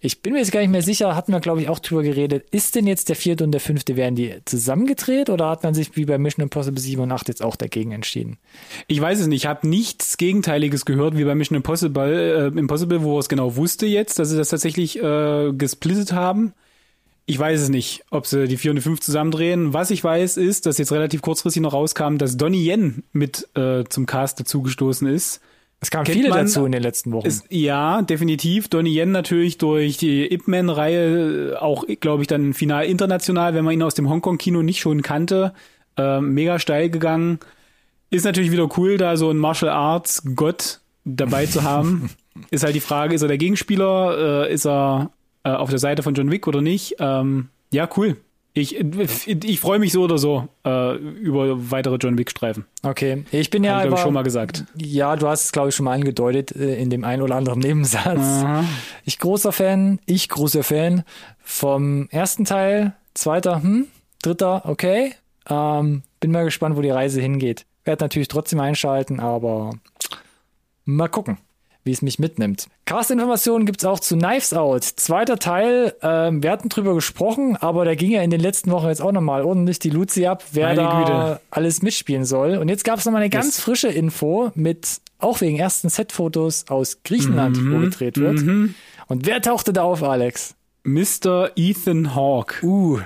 Ich bin mir jetzt gar nicht mehr sicher, hatten wir, glaube ich, auch drüber geredet. Ist denn jetzt der vierte und der fünfte, werden die zusammengedreht oder hat man sich wie bei Mission Impossible 7 und 8 jetzt auch dagegen entschieden? Ich weiß es nicht. Ich habe nichts Gegenteiliges gehört wie bei Mission Impossible, äh, Impossible wo es genau wusste jetzt, dass sie das tatsächlich äh, gesplittet haben. Ich weiß es nicht, ob sie die 4 und die 5 zusammendrehen. Was ich weiß, ist, dass jetzt relativ kurzfristig noch rauskam, dass Donnie Yen mit äh, zum Cast dazugestoßen ist. Es kamen viele man, dazu in den letzten Wochen. Ist, ja, definitiv. Donnie Yen natürlich durch die Ip Man-Reihe auch, glaube ich, dann final international, wenn man ihn aus dem Hongkong-Kino nicht schon kannte. Äh, mega steil gegangen. Ist natürlich wieder cool, da so ein Martial Arts Gott dabei zu haben. (laughs) ist halt die Frage, ist er der Gegenspieler? Äh, ist er äh, auf der Seite von John Wick oder nicht? Ähm, ja, cool. Ich, ich freue mich so oder so äh, über weitere John Wick-Streifen. Okay, ich bin ja. Habe ich, schon mal gesagt. Ja, du hast es, glaube ich, schon mal angedeutet äh, in dem einen oder anderen Nebensatz. Aha. Ich großer Fan, ich großer Fan vom ersten Teil, zweiter, hm, dritter, okay. Ähm, bin mal gespannt, wo die Reise hingeht. Werde natürlich trotzdem einschalten, aber mal gucken wie es mich mitnimmt. Cast-Informationen gibt's auch zu Knives Out. Zweiter Teil, ähm, wir hatten drüber gesprochen, aber da ging ja in den letzten Wochen jetzt auch nochmal ordentlich die Luzi ab, wer Meine da Güte. alles mitspielen soll. Und jetzt gab's nochmal eine yes. ganz frische Info mit auch wegen ersten Set-Fotos aus Griechenland, mhm. wo gedreht wird. Mhm. Und wer tauchte da auf, Alex? Mr. Ethan Hawke. Uh.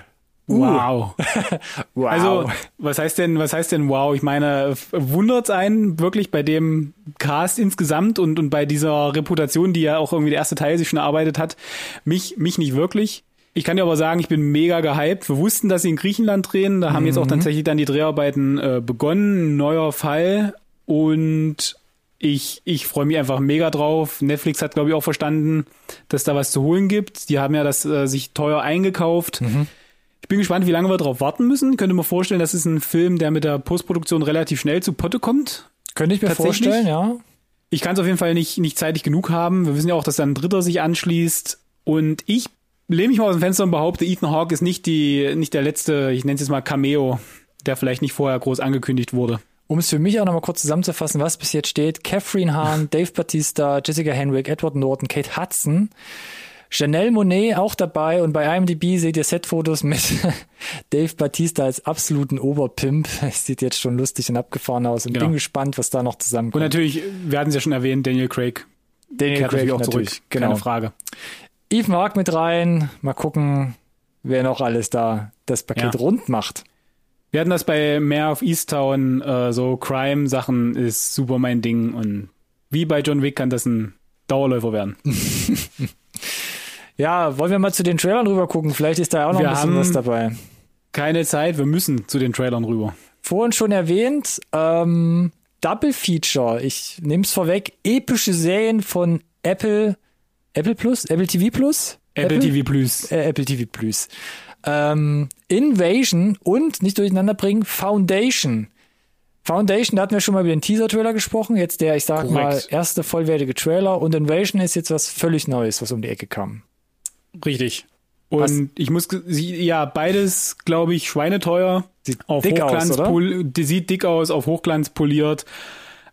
Uh. Wow. (laughs) wow. Also, was heißt denn, was heißt denn wow? Ich meine, wundert einen wirklich bei dem Cast insgesamt und, und bei dieser Reputation, die ja auch irgendwie der erste Teil sich schon erarbeitet hat, mich, mich nicht wirklich. Ich kann dir aber sagen, ich bin mega gehypt. Wir wussten, dass sie in Griechenland drehen. Da haben mhm. jetzt auch mhm. tatsächlich dann die Dreharbeiten äh, begonnen. neuer Fall. Und ich, ich freue mich einfach mega drauf. Netflix hat, glaube ich, auch verstanden, dass da was zu holen gibt. Die haben ja das äh, sich teuer eingekauft. Mhm ich bin gespannt, wie lange wir darauf warten müssen. Ich könnte mir vorstellen, das ist ein Film, der mit der Postproduktion relativ schnell zu Potte kommt. Könnte ich mir vorstellen, ja. Ich kann es auf jeden Fall nicht, nicht zeitig genug haben. Wir wissen ja auch, dass dann ein Dritter sich anschließt. Und ich lehne mich mal aus dem Fenster und behaupte, Ethan Hawke ist nicht die, nicht der letzte, ich nenne es jetzt mal Cameo, der vielleicht nicht vorher groß angekündigt wurde. Um es für mich auch nochmal kurz zusammenzufassen, was bis jetzt steht, Catherine Hahn, (laughs) Dave Batista, Jessica Henwick, Edward Norton, Kate Hudson, Janelle Monet auch dabei und bei IMDb seht ihr Setfotos mit (laughs) Dave Batista als absoluten Oberpimp. (laughs) Es sieht jetzt schon lustig und abgefahren aus und Ja. bin gespannt, was da noch zusammenkommt. Und natürlich, wir hatten es ja schon erwähnt, Daniel Craig Daniel kehrt Craig auch zurück. natürlich, genau. Keine Frage. Ethan Hawke mit rein. Mal gucken, wer noch alles da das Paket Ja. rund macht. Wir hatten das bei Mare of Easttown, äh, so Crime-Sachen ist super mein Ding und wie bei John Wick kann das ein Dauerläufer werden. (laughs) Ja, wollen wir mal zu den Trailern rüber gucken? Vielleicht ist da auch noch Wir ein bisschen haben- was dabei. Keine Zeit, wir müssen zu den Trailern rüber. Vorhin schon erwähnt, ähm, Double Feature. Ich nehme es vorweg. Epische Serien von Apple, Apple Plus, Apple TV Plus, Apple, TV Plus. äh, Apple TV Plus. Ähm, Invasion und nicht durcheinander bringen Foundation. Foundation, da hatten wir schon mal über den Teaser-Trailer gesprochen. Jetzt der, ich sag mal, Korrekt. erste vollwertige Trailer. Und Invasion ist jetzt was völlig Neues, was um die Ecke kam. Richtig. Und Was- ich muss, ja, beides, glaube ich, schweineteuer. Sieht auf dick aus, Hochglanz oder? pol- die sieht dick aus, auf Hochglanz poliert.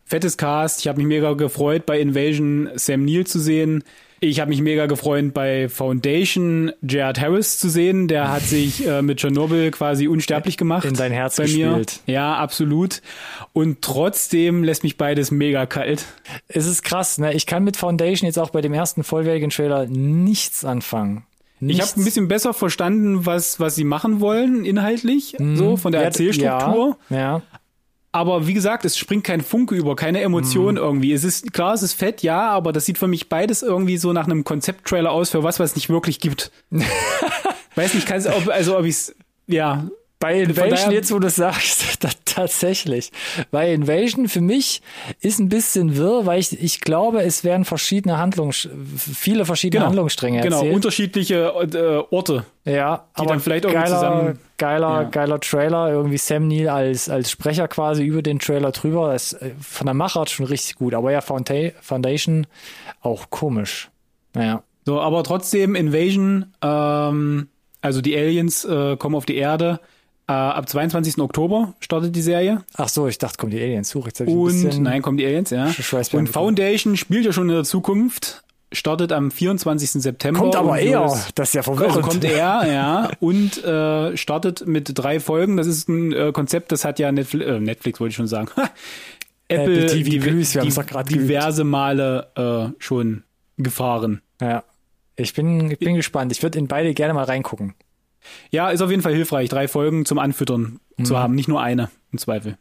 Fettes Cast. Ich habe mich mega gefreut, bei Invasion Sam Neill zu sehen. Ich habe mich mega gefreut, bei Foundation Jared Harris zu sehen. Der hat sich äh, mit Chernobyl quasi unsterblich gemacht. In dein Herz bei mir. gespielt. Ja, absolut. Und trotzdem lässt mich beides mega kalt. Es ist krass, ne? Ich kann mit Foundation jetzt auch bei dem ersten vollwertigen Trailer nichts anfangen. Ich Nichts. habe ein bisschen besser verstanden, was, was sie machen wollen, inhaltlich, so von der Ja, Erzählstruktur. Ja, ja. Aber wie gesagt, es springt kein Funke über, keine. Emotion irgendwie. Es ist klar, es ist fett, ja, aber das sieht für mich beides irgendwie so nach einem Konzepttrailer aus für was, was es nicht wirklich gibt. (laughs) Weiß nicht, kann's, ob, also ob ich's, ja, Bei Invasion, jetzt wo du sagst, (laughs) da, tatsächlich. Bei Invasion für mich ist ein bisschen wirr, weil ich, ich glaube, es werden verschiedene Handlungs, viele verschiedene Handlungsstränge genau, erzählt. unterschiedliche äh, Orte. Ja, die aber dann vielleicht irgendwie geiler, zusammen- geiler, Ja. geiler Trailer, irgendwie Sam Neill als, als Sprecher quasi über den Trailer drüber. Das, ist, äh, von der Machart schon richtig gut, aber ja, Founda- Foundation auch komisch. Naja. So, aber trotzdem Invasion, ähm, also die Aliens äh, kommen auf die Erde. Äh, ab 22. Oktober startet die Serie. Ach so, ich dachte, kommt die Aliens hoch. Jetzt Und nein, kommen die Aliens, ja. Und Foundation spielt ja schon in der Zukunft, startet am 24. September. kommt aber eher. Das ist ja verwirrend. Also kommt er, ja, und äh, startet mit drei Folgen. Das ist ein äh, Konzept, das hat ja Netflix, äh, Netflix wollte ich schon sagen. (laughs) Apple, Apple TV div- Plus, wir haben's div- doch geübt. diverse Male äh, schon gefahren. Ja. Ich bin, ich bin gespannt. Ich würde in beide gerne mal reingucken. Ja, ist auf jeden Fall hilfreich, drei Folgen zum Anfüttern Mhm. zu haben, nicht nur eine im Zweifel.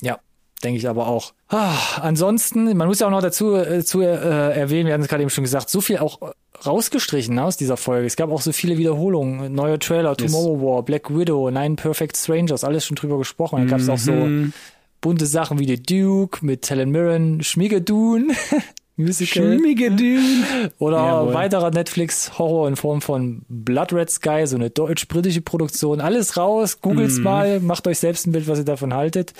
Ja, denke ich aber auch. Ah, ansonsten, man muss ja auch noch dazu äh, zu, äh, erwähnen, wir hatten es gerade eben schon gesagt, so viel auch rausgestrichen aus dieser Folge. Es gab auch so viele Wiederholungen. Neue Trailer, Yes. Tomorrow War, Black Widow, Nine Perfect Strangers, alles schon drüber gesprochen. Dann gab es auch so Mhm. bunte Sachen wie The Duke mit Helen Mirren, Schmigadoon, (laughs) Musical. Schmiegedün. Oder Jawohl. weiterer Netflix-Horror in Form von Blood Red Sky, so eine deutsch-britische Produktion. Alles raus, googelt's Mhm. mal, macht euch selbst ein Bild, was ihr davon haltet.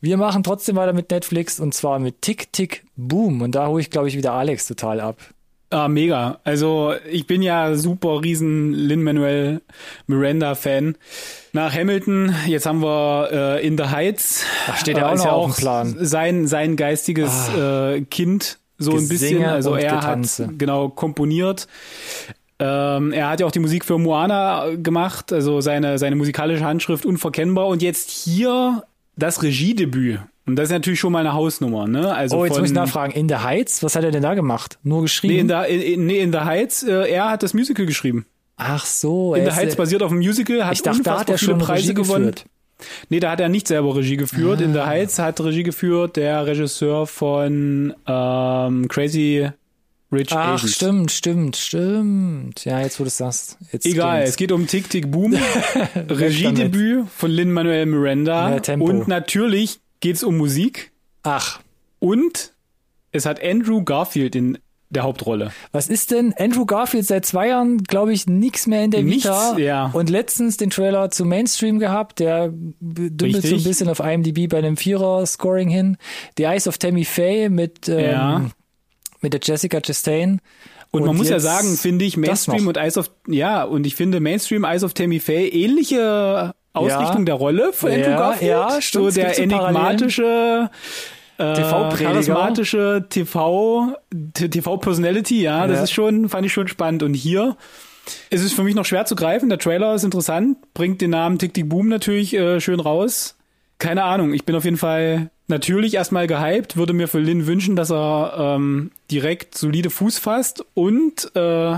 Wir machen trotzdem weiter mit Netflix und zwar mit Tick Tick Boom. Und da hole ich, glaube ich, wieder Alex total ab. Ah, mega. Also ich bin ja super riesen Lin-Manuel Miranda-Fan. Nach Hamilton, jetzt haben wir äh, In the Heights. Ach, steht ja auch Ist noch auf dem Plan. Ah. Sein, sein geistiges äh, Kind, so ein bisschen. Also er Getanze. hat genau komponiert. Ähm, er hat ja auch die Musik für Moana gemacht, also seine, seine musikalische Handschrift unverkennbar. Und jetzt hier das Regiedebüt. Und das ist natürlich schon mal eine Hausnummer, ne? Also Oh, jetzt von, muss ich nachfragen. In the Heights, was hat er denn da gemacht? Nur geschrieben? Nee, in der, in, nee, in the Heights, äh, er hat das Musical geschrieben. Ach so. In the Heights basiert auf einem Musical, hat ich dachte, da hat er viele schon Preise Regie gewonnen. geführt. Nee, da hat er nicht selber Regie geführt. In the Heights hat Regie geführt der Regisseur von ähm, Crazy Rich Ach, Asians. stimmt, stimmt, stimmt. Ja, jetzt wo du es sagst. Jetzt Egal, stimmt's. es geht um Tick Tick Boom, (laughs) Regiedebüt von Lin-Manuel Miranda Tempo. und natürlich geht's um Musik Ach, und es hat Andrew Garfield in der Hauptrolle. Was ist denn? Andrew Garfield seit zwei Jahren, glaube ich, nichts mehr in der Nichts, Vita. ja. Und letztens den Trailer zu Mainstream gehabt, der dümpelt so ein bisschen auf IMDb bei einem Vierer-Scoring hin. The Eyes of Tammy Faye mit, ähm, Ja. mit der Jessica Chastain. Und, Und man muss ja sagen, finde ich, Mainstream und Eyes of, ja, und ich finde Mainstream Eyes of Tammy Faye ähnliche Ausrichtung Ja. der Rolle von Andrew Ja, Garfield. ja, stimmt, so der enigmatische, äh, TV-Prediger. charismatische TV, TV-Personality, ja, das Ja. ist schon, fand ich schon spannend. Und hier ist es für mich noch schwer zu greifen. Der Trailer ist interessant, bringt den Namen Tick Tick Boom natürlich äh, schön raus. Keine Ahnung, ich bin auf jeden Fall natürlich erstmal gehypt, würde mir für Lin wünschen, dass er ähm, direkt solide Fuß fasst und äh,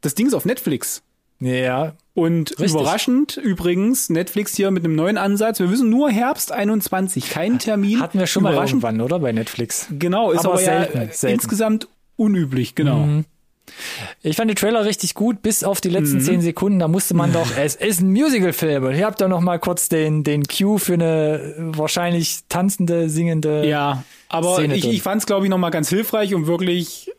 das Ding ist auf Netflix. Ja, Und Richtig. überraschend übrigens, Netflix hier mit einem neuen Ansatz. Wir wissen nur Herbst 21, kein Termin. hatten wir schon mal irgendwann, oder? Bei Netflix. Genau, ist Aber aber, selten, ja selten. insgesamt unüblich, genau. Ich fand die Trailer richtig gut, bis auf die letzten Mhm. zehn Sekunden. Da musste man doch, es ist ein Musical-Film. Und ich habe da noch mal kurz den, den Cue für eine wahrscheinlich tanzende, singende. Ja, aber Szene ich, drin. ich fand es, glaube ich, nochmal ganz hilfreich, um wirklich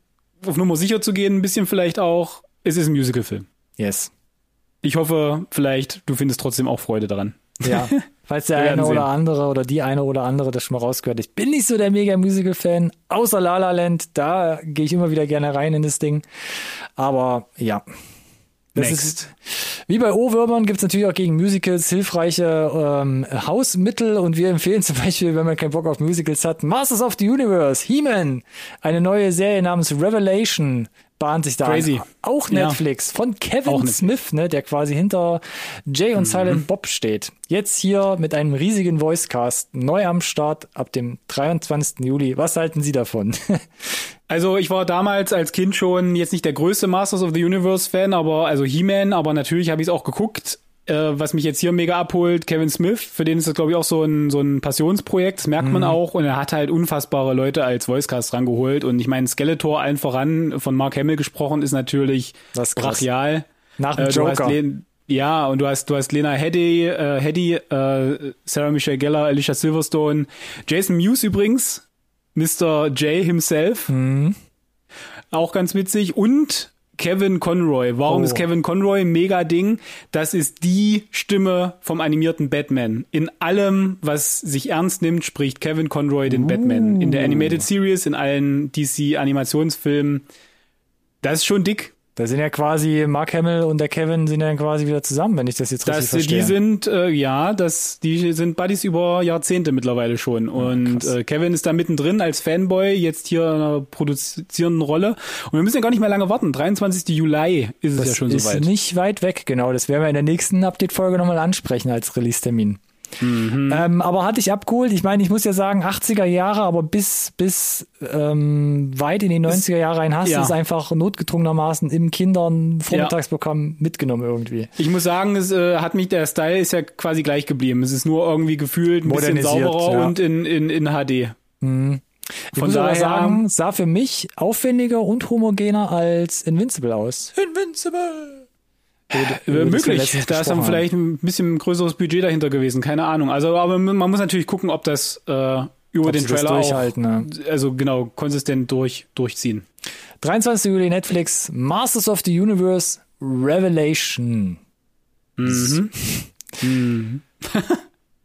auf Nummer sicher zu gehen, ein bisschen vielleicht auch, es ist ein Musicalfilm. Yes. Ich hoffe, vielleicht, du findest trotzdem auch Freude daran. Ja. (laughs) Falls der eine oder sehen. andere oder die eine oder andere das schon mal rausgehört. Ich bin nicht so der mega Musical-Fan, außer La La Land. Da gehe ich immer wieder gerne rein in das Ding. Aber ja. Das Next. ist wie bei Ohrwürmern gibt es natürlich auch gegen Musicals hilfreiche ähm, Hausmittel und wir empfehlen zum Beispiel, wenn man keinen Bock auf Musicals hat, Masters of the Universe, He-Man, eine neue Serie namens Revelation bahnt sich da an. Crazy. Auch Ja. Netflix von Kevin Auch. Smith, ne, der quasi hinter Jay und Mhm. Silent Bob steht. Jetzt hier mit einem riesigen Voicecast, neu am Start ab dem 23. Juli. Was halten Sie davon? (laughs) Also ich war damals als Kind schon jetzt nicht der größte Masters of the Universe Fan, aber also He-Man, aber natürlich habe ich es auch geguckt. Äh, was mich jetzt hier mega abholt, Kevin Smith, für den ist das glaube ich auch so ein so ein Passionsprojekt, das merkt man auch und er hat halt unfassbare Leute als Voicecast rangeholt und ich meine Skeletor allen voran von Mark Hamill gesprochen ist natürlich Das brachial. Nach dem Äh, Joker. Ja, und du hast, du hast Lena Headey, äh, Headey, äh, Sarah Michelle Gellar, Alicia Silverstone, Jason Mewes übrigens, Mr. J himself. Mhm. Auch ganz witzig. Und Kevin Conroy. Warum Oh. ist Kevin Conroy ein mega Ding? Das ist die Stimme vom animierten Batman. In allem, was sich ernst nimmt, spricht Kevin Conroy den Batman. In der Animated Series, in allen DC-Animationsfilmen. Das ist schon dick. Da sind ja quasi Mark Hamill und der Kevin sind ja quasi wieder zusammen, wenn ich das jetzt richtig Das, verstehe. die sind, äh, ja, das, die sind Buddies über Jahrzehnte mittlerweile schon. Und krass. äh, Kevin ist da mittendrin als Fanboy, jetzt hier in einer produzierenden Rolle. Und wir müssen ja gar nicht mehr lange warten. 23. Juli ist es das ja schon ist soweit. nicht weit weg, genau. Das werden wir in der nächsten Update-Folge nochmal ansprechen als Release-Termin. Mhm. Ähm, aber hatte ich abgeholt. Ich meine, ich muss ja sagen, 80er Jahre, aber bis, bis ähm, weit in die 90er Jahre rein hast du ja. es einfach notgedrungenermaßen im Kindern Vormittagsprogramm mitgenommen irgendwie. Ich muss sagen, es äh, hat mich, der Style ist ja quasi gleich geblieben. Es ist nur irgendwie gefühlt ein bisschen sauberer ja. und in, in, in HD. Ich Von muss aber daher, sagen, sah für mich aufwendiger und homogener als Invincible aus. Invincible! Äh, möglich. Da ist dann vielleicht ein bisschen größeres Budget dahinter gewesen, keine Ahnung. Also, aber man muss natürlich gucken, ob das äh, über Ob den Trailer auch, ne? also genau, konsistent durch, durchziehen. 23. Juli Netflix, Masters of the Universe, Revelation. Mhm. (laughs)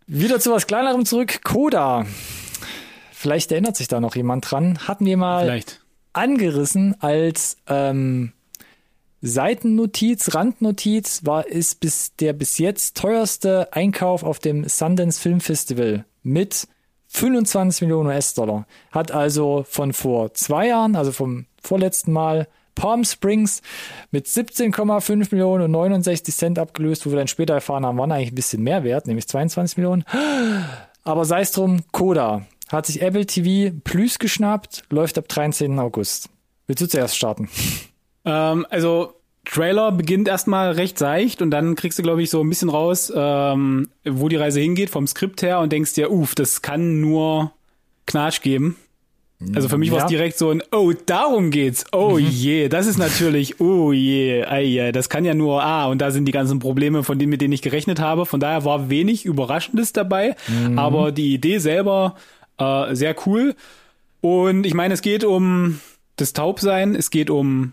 Wieder zu was kleinerem zurück, Coda. Vielleicht erinnert sich da noch jemand dran. Hatten wir mal Vielleicht. angerissen als ähm, Seitennotiz, Randnotiz, war ist bis der bis jetzt teuerste Einkauf auf dem Sundance Film Festival mit 25 Millionen US-Dollar. Hat also von vor zwei Jahren, also vom vorletzten Mal, Palm Springs mit 17,5 Millionen und 69 Cent abgelöst, wo wir dann später erfahren haben, waren eigentlich ein bisschen mehr wert, nämlich 22 Millionen. Aber sei es drum, Coda hat sich Apple TV Plus geschnappt, läuft ab 13. August. Willst du zuerst starten? Ähm, also Trailer beginnt erstmal recht seicht und dann kriegst du, glaube ich, so ein bisschen raus, ähm, wo die Reise hingeht vom Skript her und denkst dir, uff, das kann nur Knatsch geben. Also für mich war Ja. es direkt so ein, oh, darum geht's. Oh je, das ist natürlich, oh je, ei, je, das kann ja nur, ah, und da sind die ganzen Probleme, von denen, mit denen ich gerechnet habe. Von daher war wenig Überraschendes dabei, aber die Idee selber äh, sehr cool. Und ich meine, es geht um das Taubsein, es geht um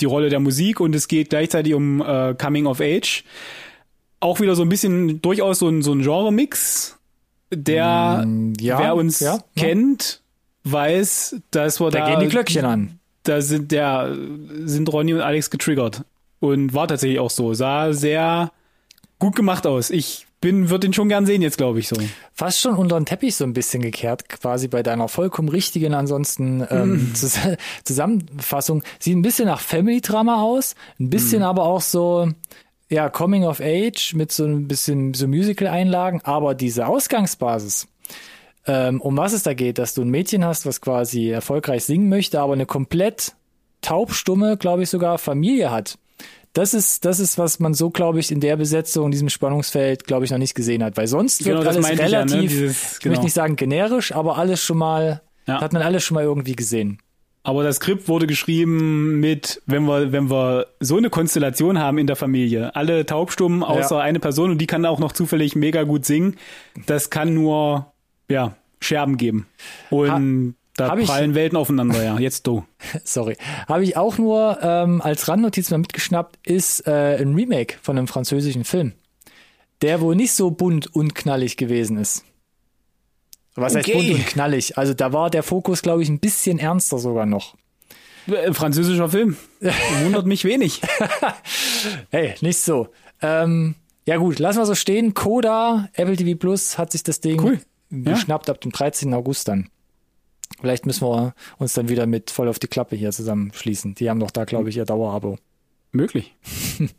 die Rolle der Musik und es geht gleichzeitig um äh, Coming of Age. Auch wieder so ein bisschen durchaus so ein, so ein Genre-Mix, der, Mm, ja, wer uns ja, ja. kennt, weiß, dass wir Da da, gehen die Glöckchen an. da sind der sind Ronny und Alex getriggert und war tatsächlich auch so. Sah sehr gut gemacht aus. Ich bin, würde ihn schon gern sehen jetzt, glaube ich so. Fast schon unter den Teppich so ein bisschen gekehrt, quasi bei deiner vollkommen richtigen ansonsten ähm, Zus (laughs) Zusammenfassung. Sieht ein bisschen nach Family Drama aus, ein bisschen aber auch so ja Coming of Age mit so ein bisschen so Musical Einlagen, aber diese Ausgangsbasis. Ähm, um was es da geht, dass du ein Mädchen hast, was quasi erfolgreich singen möchte, aber eine komplett taubstumme, glaube ich sogar, Familie hat das ist, das ist, was man so, glaube ich, in der Besetzung, in diesem Spannungsfeld, glaube ich, noch nicht gesehen hat. Weil sonst wird Genau, das alles meinte ich ja, ne? relativ, Dieses- ich genau. möchte nicht sagen generisch, aber alles schon mal, Ja. hat man alles schon mal irgendwie gesehen. Aber das Skript wurde geschrieben mit, wenn wir, wenn wir so eine Konstellation haben in der Familie, alle taubstummen außer Ja. eine Person und die kann auch noch zufällig mega gut singen, das kann nur, ja, Scherben geben. Und da hab ich- prallen Welten aufeinander, ja. Jetzt du. (laughs) Sorry. Habe ich auch nur ähm, als Randnotiz mal mitgeschnappt, ist äh, ein Remake von einem französischen Film, der wohl nicht so bunt und knallig gewesen ist. Was heißt Okay. bunt und knallig? Also da war der Fokus, glaube ich, ein bisschen ernster sogar noch. Äh, Französischer Film. Wundert mich wenig. (laughs) Hey, nicht so. Ähm, ja gut, lassen wir so stehen. Coda, Apple TV Plus hat sich das Ding Cool. geschnappt ab dem 13. August dann. Vielleicht müssen wir uns dann wieder mit voll auf die Klappe hier zusammenschließen. Die haben doch da, glaube ich, ihr Dauerabo. Möglich. (laughs)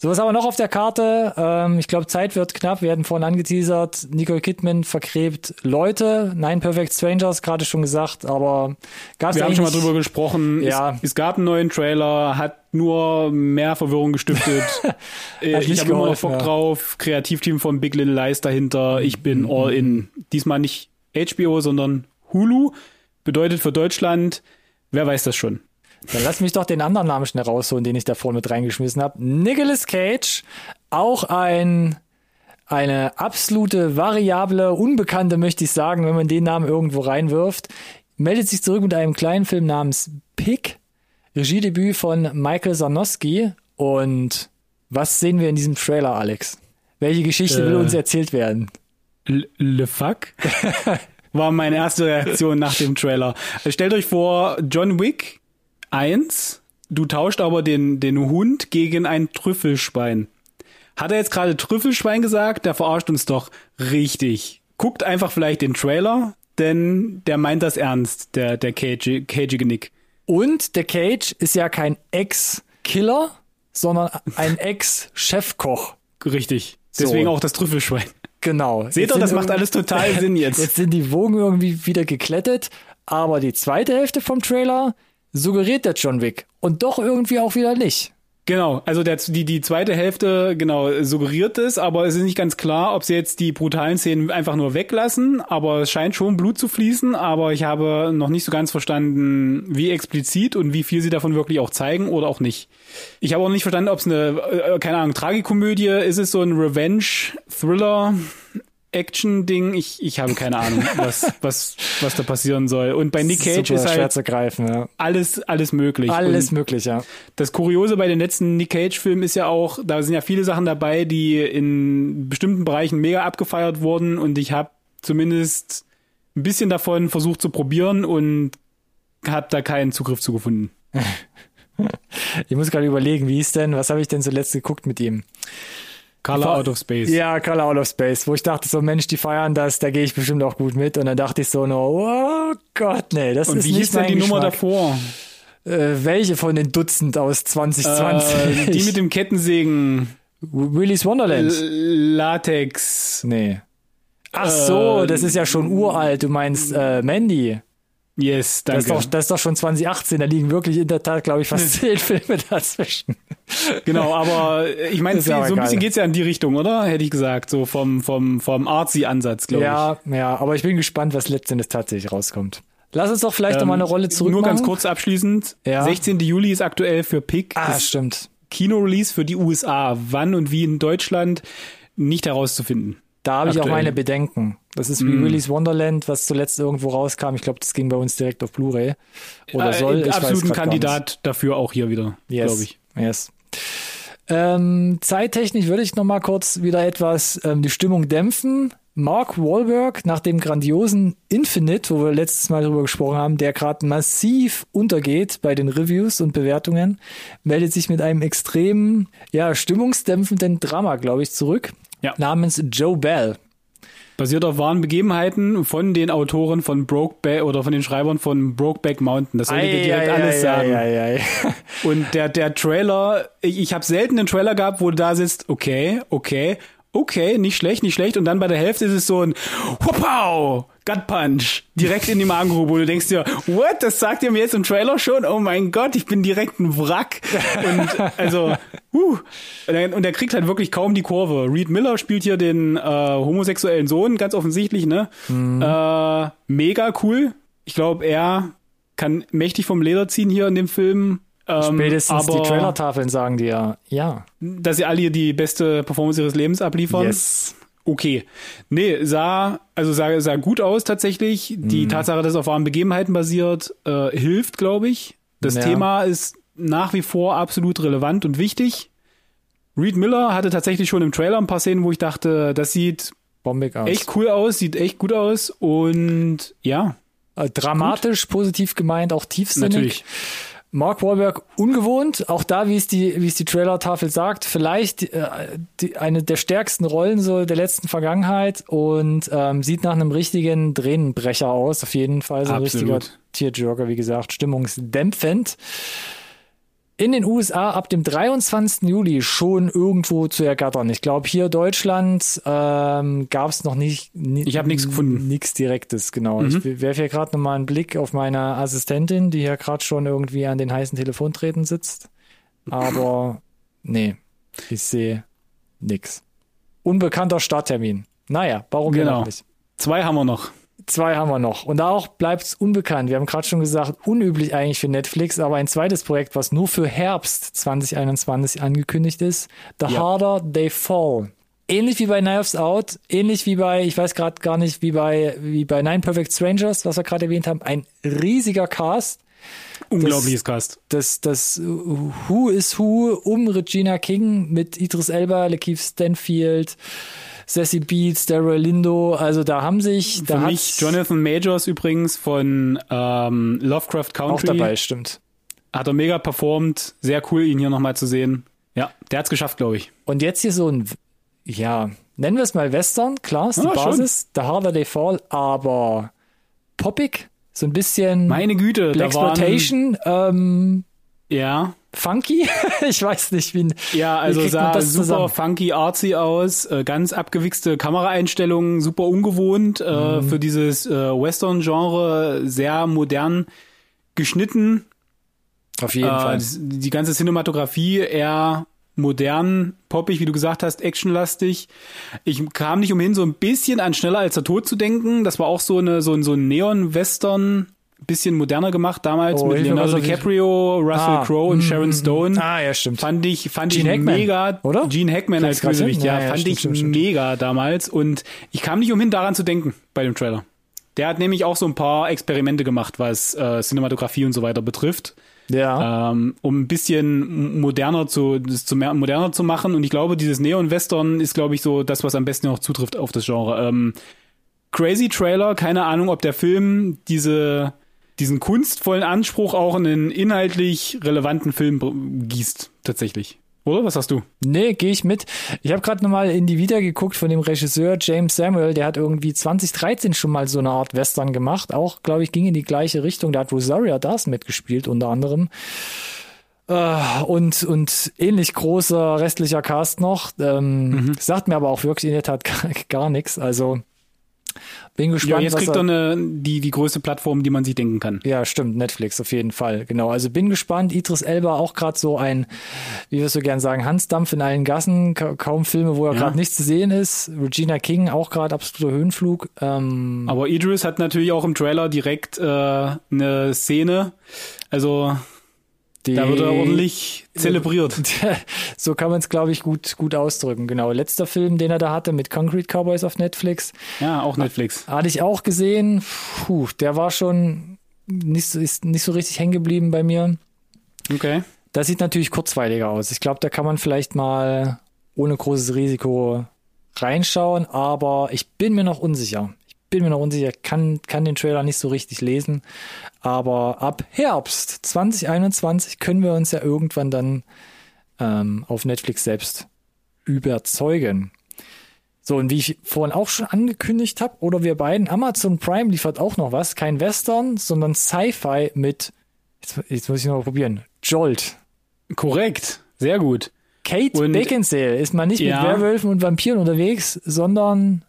So, was haben wir noch auf der Karte? Ähm, ich glaube, Zeit wird knapp. Wir hatten vorhin angeteasert. Nicole Kidman vergräbt Leute. Nein, Perfect Strangers, gerade schon gesagt, aber gab es Wir haben schon mal drüber gesprochen. Ja. Es, es gab einen neuen Trailer, hat nur mehr Verwirrung gestiftet. (laughs) Äh, ich habe immer noch Bock ja. drauf. Kreativteam von Big Little Lies dahinter. Ich bin all in. Diesmal nicht HBO, sondern Hulu. Bedeutet für Deutschland, wer weiß das schon? Dann lass mich doch den anderen Namen schnell rausholen, den ich da vorne mit reingeschmissen habe. Nicolas Cage, auch ein eine absolute variable, unbekannte, möchte ich sagen, wenn man den Namen irgendwo reinwirft, meldet sich zurück mit einem kleinen Film namens Pig, Regiedebüt von Michael Sarnowski. Und was sehen wir in diesem Trailer, Alex? Welche Geschichte will Äh. uns erzählt werden? L Le fuck? (laughs) War meine erste Reaktion nach dem Trailer. Stellt euch vor, John Wick 1, du tauscht aber den, den Hund gegen ein Trüffelschwein. Hat er jetzt gerade Trüffelschwein gesagt? Der verarscht uns doch richtig. Guckt einfach vielleicht den Trailer, denn der meint das ernst, der, der cage, cageige Nick. Und der Cage ist ja kein Ex-Killer, sondern ein Ex-Chefkoch. Richtig. Deswegen So. auch das Trüffelschwein. Genau. Seht ihr, das macht alles total Sinn (laughs) jetzt. Jetzt sind die Wogen irgendwie wieder geklettet, aber die zweite Hälfte vom Trailer suggeriert der John Wick und doch irgendwie auch wieder nicht. Genau, also der, die, die zweite Hälfte, genau, suggeriert es, aber es ist nicht ganz klar, ob sie jetzt die brutalen Szenen einfach nur weglassen, aber es scheint schon Blut zu fließen, aber ich habe noch nicht so ganz verstanden, wie explizit und wie viel sie davon wirklich auch zeigen oder auch nicht. Ich habe auch nicht verstanden, ob es eine, äh, keine Ahnung, Tragikomödie, ist es so ein Revenge-Thriller, Action-Ding, ich, ich habe keine Ahnung, (laughs) was, was, was da passieren soll. Und bei Nick Cage Super ist halt greifen, ja. alles, alles möglich. Alles Und möglich, ja. das Kuriose bei den letzten Nick Cage-Filmen ist ja auch, da sind ja viele Sachen dabei, die in bestimmten Bereichen mega abgefeiert wurden und ich habe zumindest ein bisschen davon versucht zu probieren und habe da keinen Zugriff zu gefunden. (laughs) Ich muss gerade überlegen, wie ist denn, was habe ich denn zuletzt geguckt mit ihm? Color Out of Space. Ja, Color Out of Space, wo ich dachte so, Mensch, die feiern das, da gehe ich bestimmt auch gut mit. Und dann dachte ich so, no, oh Gott, nee, das Und ist wie nicht hieß denn mein die Nummer Geschmack. davor? Äh, welche von den Dutzend aus 2020? Äh, die mit dem Kettensägen. Willy's Wonderland. L- Latex. Nee. Ach so, Äh, das ist ja schon uralt. Du meinst äh, Mandy. Yes, Das danke. ist, doch, das ist doch schon 2018. Da liegen wirklich in der Tat, glaube ich, fast (laughs) zehn Filme dazwischen. Genau, aber ich meine, Das so ja ein bisschen geht's ja in die Richtung, oder? Hätte ich gesagt, so vom vom vom Artsy-Ansatz, glaube ich. Ja, ja, aber ich bin gespannt, was letztendlich tatsächlich rauskommt. Lass uns doch vielleicht noch mal eine Rolle zurück Ähm, Nur ganz kurz abschließend. Ja. 16. Juli ist aktuell für PIC Ah, das stimmt. Kino-Release für die USA. Wann und wie in Deutschland nicht herauszufinden. Da habe ich auch meine Bedenken. Das ist wie Mm. Willy's Wonderland, was zuletzt irgendwo rauskam. Ich glaube, das ging bei uns direkt auf Blu-ray. Oder Äh, soll. Ich weiß absolut ein grad gar nicht. Kandidat dafür auch hier wieder, Yes. glaube ich. Yes. Ähm, zeittechnisch würde ich noch mal kurz wieder etwas ähm, die Stimmung dämpfen Mark Wahlberg nach dem grandiosen Infinite, wo wir letztes Mal drüber gesprochen haben, der gerade massiv untergeht bei den Reviews und Bewertungen, meldet sich mit einem extrem, ja, stimmungsdämpfenden Drama, glaube ich, zurück. Ja. Namens Joe Bell. Basiert auf wahren Begebenheiten von den Autoren von Brokeback oder von den Schreibern von Brokeback Mountain. Das sollte dir direkt alles sagen. Ei, ei, ei. Und der, der Trailer, ich, ich habe selten einen Trailer gehabt, wo du da sitzt, okay, okay, okay, nicht schlecht, nicht schlecht. Und dann bei der Hälfte ist es so ein Wow, Gut Punch, direkt in die Magengrube. Du denkst dir, what, das sagt ihr mir jetzt im Trailer schon? Oh mein Gott, ich bin direkt ein Wrack. Und also, huh. Und er- kriegt halt wirklich kaum die Kurve. Reed Miller spielt hier den äh, homosexuellen Sohn, ganz offensichtlich, ne? Äh, mega cool. Ich glaube, er kann mächtig vom Leder ziehen hier in dem Film. Ähm, Spätestens aber die Trailertafeln sagen dir, ja. dass sie alle hier die beste Performance ihres Lebens abliefern. Yes. Okay. Nee, sah, also sah, sah gut aus tatsächlich. Die Mhm. Tatsache, dass es auf wahren Begebenheiten basiert, äh, hilft, glaube ich. Das Ja. Thema ist nach wie vor absolut relevant und wichtig. Reed Miller hatte tatsächlich schon im Trailer ein paar Szenen, wo ich dachte, das sieht Bombig aus. echt cool aus, sieht echt gut aus und ja, Äh, Dramatisch, positiv gemeint, auch tiefsinnig. natürlich. Mark Wahlberg ungewohnt, auch da, wie es die, wie es die Trailer-Tafel sagt, vielleicht äh, die, eine der stärksten Rollen so der letzten Vergangenheit und ähm, sieht nach einem richtigen Tränenbrecher aus, auf jeden Fall so ein Absolut. richtiger Tearjerker, wie gesagt, stimmungsdämpfend. In den USA ab dem 23. Juli schon irgendwo zu ergattern. Ich glaube, hier Deutschland ähm, gab es noch nicht. ni- Ich hab nichts gefunden. Mhm. Nichts Direktes, genau. Ich werfe hier gerade nochmal einen Blick auf meine Assistentin, die hier gerade schon irgendwie an den heißen Telefontreten sitzt. Aber nee, ich sehe nix. Unbekannter Starttermin. Naja, warum Genau. nicht? Zwei haben wir noch. Zwei haben wir noch. Und auch bleibt es unbekannt. Wir haben gerade schon gesagt, unüblich eigentlich für Netflix, aber ein zweites Projekt, was nur für Herbst 2021 angekündigt ist. The Ja. Harder They Fall. Ähnlich wie bei Knives Out, ähnlich wie bei, ich weiß gerade gar nicht, wie bei, wie bei Nine Perfect Strangers, was wir gerade erwähnt haben, ein riesiger Cast. Unglaubliches Cast. Das, das Who is Who um Regina King mit Idris Elba, Lakeith Stanfield, Sassy Beats, Daryl Lindo, also da haben sich, da Für mich Jonathan Majors übrigens von ähm, Lovecraft auch Country. dabei, stimmt. Hat er mega performt. Sehr cool, ihn hier nochmal zu sehen. Ja, der hat's geschafft, glaube ich. Und jetzt hier so ein, ja, nennen wir es mal Western, klar, ist die Ja, schon. Basis, The Harder They Fall, aber poppig, so ein bisschen Meine Güte, Blaxploitation, ähm, ja, funky, (laughs) ich weiß nicht, wie, ja, also man sah das super zusammen? funky, artsy aus, äh, ganz abgewichste Kameraeinstellungen, super ungewohnt äh, Mhm. für dieses äh, Western-Genre, sehr modern geschnitten. auf jeden Äh, Fall. die ganze Cinematografie eher modern, poppig, wie du gesagt hast, actionlastig. Ich kam nicht umhin, so ein bisschen an Schneller als der Tod zu denken. Das war auch so eine so ein so ein Neon-Western, bisschen moderner gemacht damals Oh, mit Leonardo DiCaprio, Russell Ah, Crowe und mm, Sharon mm, Stone. Ah, ja, stimmt. Fand ich, fand Gene ich Hackman, mega, oder? Gene Hackman als? Bösewicht, ja, Ja, ja, fand stimmt, ich stimmt, stimmt. mega damals und ich kam nicht umhin, daran zu denken bei dem Trailer. Der hat nämlich auch so ein paar Experimente gemacht, was äh, Cinematografie und so weiter betrifft Ja. ähm, um ein bisschen moderner zu, das zu mehr, moderner zu machen. Und ich glaube, dieses Neon-Western ist, glaube ich, so das, was am besten noch zutrifft auf das Genre. Ähm, crazy Trailer, keine Ahnung, ob der Film diese, diesen kunstvollen Anspruch auch in einen inhaltlich relevanten Film gießt, tatsächlich. Oder? Was hast du? Nee, gehe ich mit. Ich habe gerade nochmal in die Vita geguckt von dem Regisseur James Samuel, der hat irgendwie 2013 schon mal so eine Art Western gemacht. Auch, glaube ich, ging in die gleiche Richtung. Da hat Rosaria Dawson mitgespielt, unter anderem. Äh, und, und ähnlich großer restlicher Cast noch. Ähm, Sagt mir aber auch wirklich in der Tat gar, (laughs) gar nichts. Also bin Ja, gespannt. jetzt was kriegt er- er eine, die, die größte Plattform, die man sich denken kann. ja, stimmt, Netflix auf jeden Fall. Genau. Also bin gespannt. Idris Elba auch gerade so ein, wie wir so gern sagen, Hansdampf in allen Gassen. Ka kaum Filme, wo er Ja. gerade nichts zu sehen ist. Regina King auch gerade absoluter Höhenflug. Ähm, Aber Idris hat natürlich auch im Trailer direkt äh, eine Szene. Also die, da wird er ordentlich (laughs) zelebriert. (laughs) so kann man es, glaube ich, gut, gut ausdrücken. Genau. Letzter Film, den er da hatte mit Concrete Cowboys auf Netflix. Ja, auch Netflix. Hatte ich auch gesehen. Puh, der war schon nicht, so- ist nicht so richtig hängen geblieben bei mir. Okay. Das sieht natürlich kurzweiliger aus. Ich glaube, da kann man vielleicht mal ohne großes Risiko reinschauen, aber ich bin mir noch unsicher. Ich bin mir noch unsicher, kann, kann den Trailer nicht so richtig lesen. Aber ab Herbst 2021 können wir uns ja irgendwann dann ähm, auf Netflix selbst überzeugen. So, und wie ich vorhin auch schon angekündigt habe, oder wir beiden, Amazon Prime liefert auch noch was. Kein Western, sondern Sci-Fi mit, jetzt, jetzt muss ich noch mal probieren, Jolt. Korrekt, sehr gut. Kate und, Beckinsale ist mal nicht ja. mit Werwölfen und Vampiren unterwegs, sondern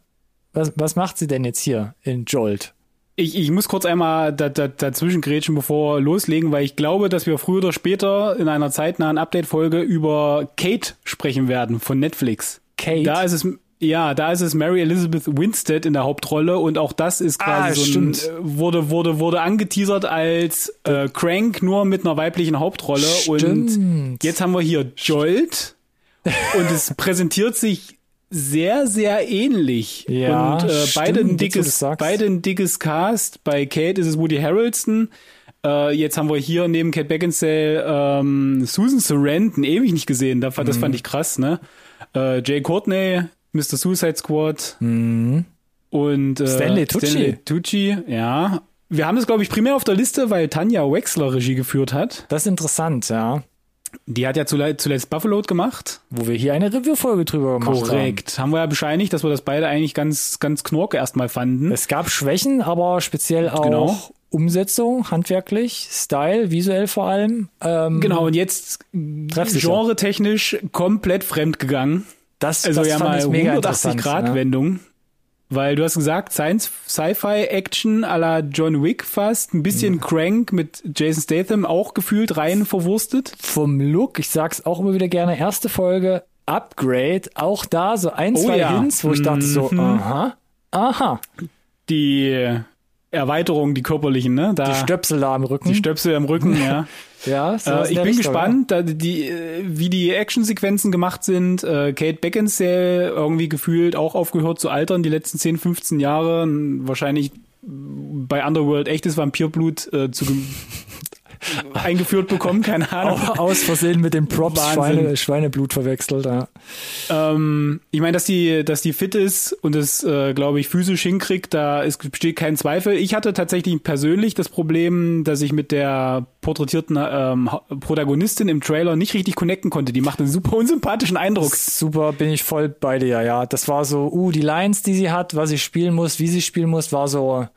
was, was macht sie denn jetzt hier in Jolt? Ich, ich muss kurz einmal da, da, dazwischen grätschen, bevor wir loslegen, weil ich glaube, dass wir früher oder später in einer zeitnahen Update-Folge über Kate sprechen werden von Netflix. Kate? Da ist es, ja, da ist es Mary Elizabeth Winstead in der Hauptrolle und auch das ist quasi ah, so ein, stimmt. wurde, wurde, wurde angeteasert als äh, Crank nur mit einer weiblichen Hauptrolle stimmt. und jetzt haben wir hier Jolt und es präsentiert sich sehr, sehr ähnlich. Ja, und äh, beide, ein dickes, beide ein dickes Cast. Bei Kate ist es Woody Harrelson. Äh, jetzt haben wir hier neben Kate Beckinsale ähm, Susan Sarandon, ewig nicht gesehen. Das, das mhm. fand ich krass, ne? Äh, Jay Courtney, Mr. Suicide Squad. Mhm. Und äh, Stanley Tucci. Stanley Tucci, ja. Wir haben das, glaube ich, primär auf der Liste, weil Tanja Wexler Regie geführt hat. Das ist interessant, ja. Die hat ja zuletzt Buffalo gemacht. Wo wir hier eine Review-Folge drüber gemacht Korrekt. haben. Korrekt. Haben wir ja bescheinigt, dass wir das beide eigentlich ganz, ganz knorke erstmal fanden. Es gab Schwächen, aber speziell auch genau. Umsetzung, handwerklich, Style, visuell vor allem. Ähm, genau, und jetzt genre-technisch komplett fremd gegangen. Das, also das ja mal 180 Grad ne? Wendung. Weil du hast gesagt, Science Sci-Fi Action à la John Wick fast, ein bisschen ja. Crank mit Jason Statham auch gefühlt rein verwurstet. Vom Look, ich sag's auch immer wieder gerne, erste Folge Upgrade, auch da so ein, oh, zwei ja. Hints, wo ich dachte so, mhm. aha, aha. Die Erweiterung, die körperlichen, ne? Da, die Stöpsel da am Rücken. Die Stöpsel am Rücken, (laughs) ja. Ja, so äh, ich bin gespannt, ja. da, die, äh, wie die Actionsequenzen gemacht sind. Äh, Kate Beckinsale irgendwie gefühlt auch aufgehört zu altern die letzten 10, 15 Jahre. Wahrscheinlich bei Underworld echtes Vampirblut äh, zu (laughs) (laughs) eingeführt bekommen, keine Ahnung. Auch aus Versehen mit dem Props Schweine, Schweineblut verwechselt, ja. Ähm, ich meine, dass die, dass die fit ist und es, äh, glaube ich, physisch hinkriegt, da ist, besteht kein Zweifel. Ich hatte tatsächlich persönlich das Problem, dass ich mit der porträtierten ähm, Protagonistin im Trailer nicht richtig connecten konnte. Die macht einen super unsympathischen Eindruck. Super, bin ich voll bei dir, ja. Das war so, uh, die Lines, die sie hat, was sie spielen muss, wie sie spielen muss, war so,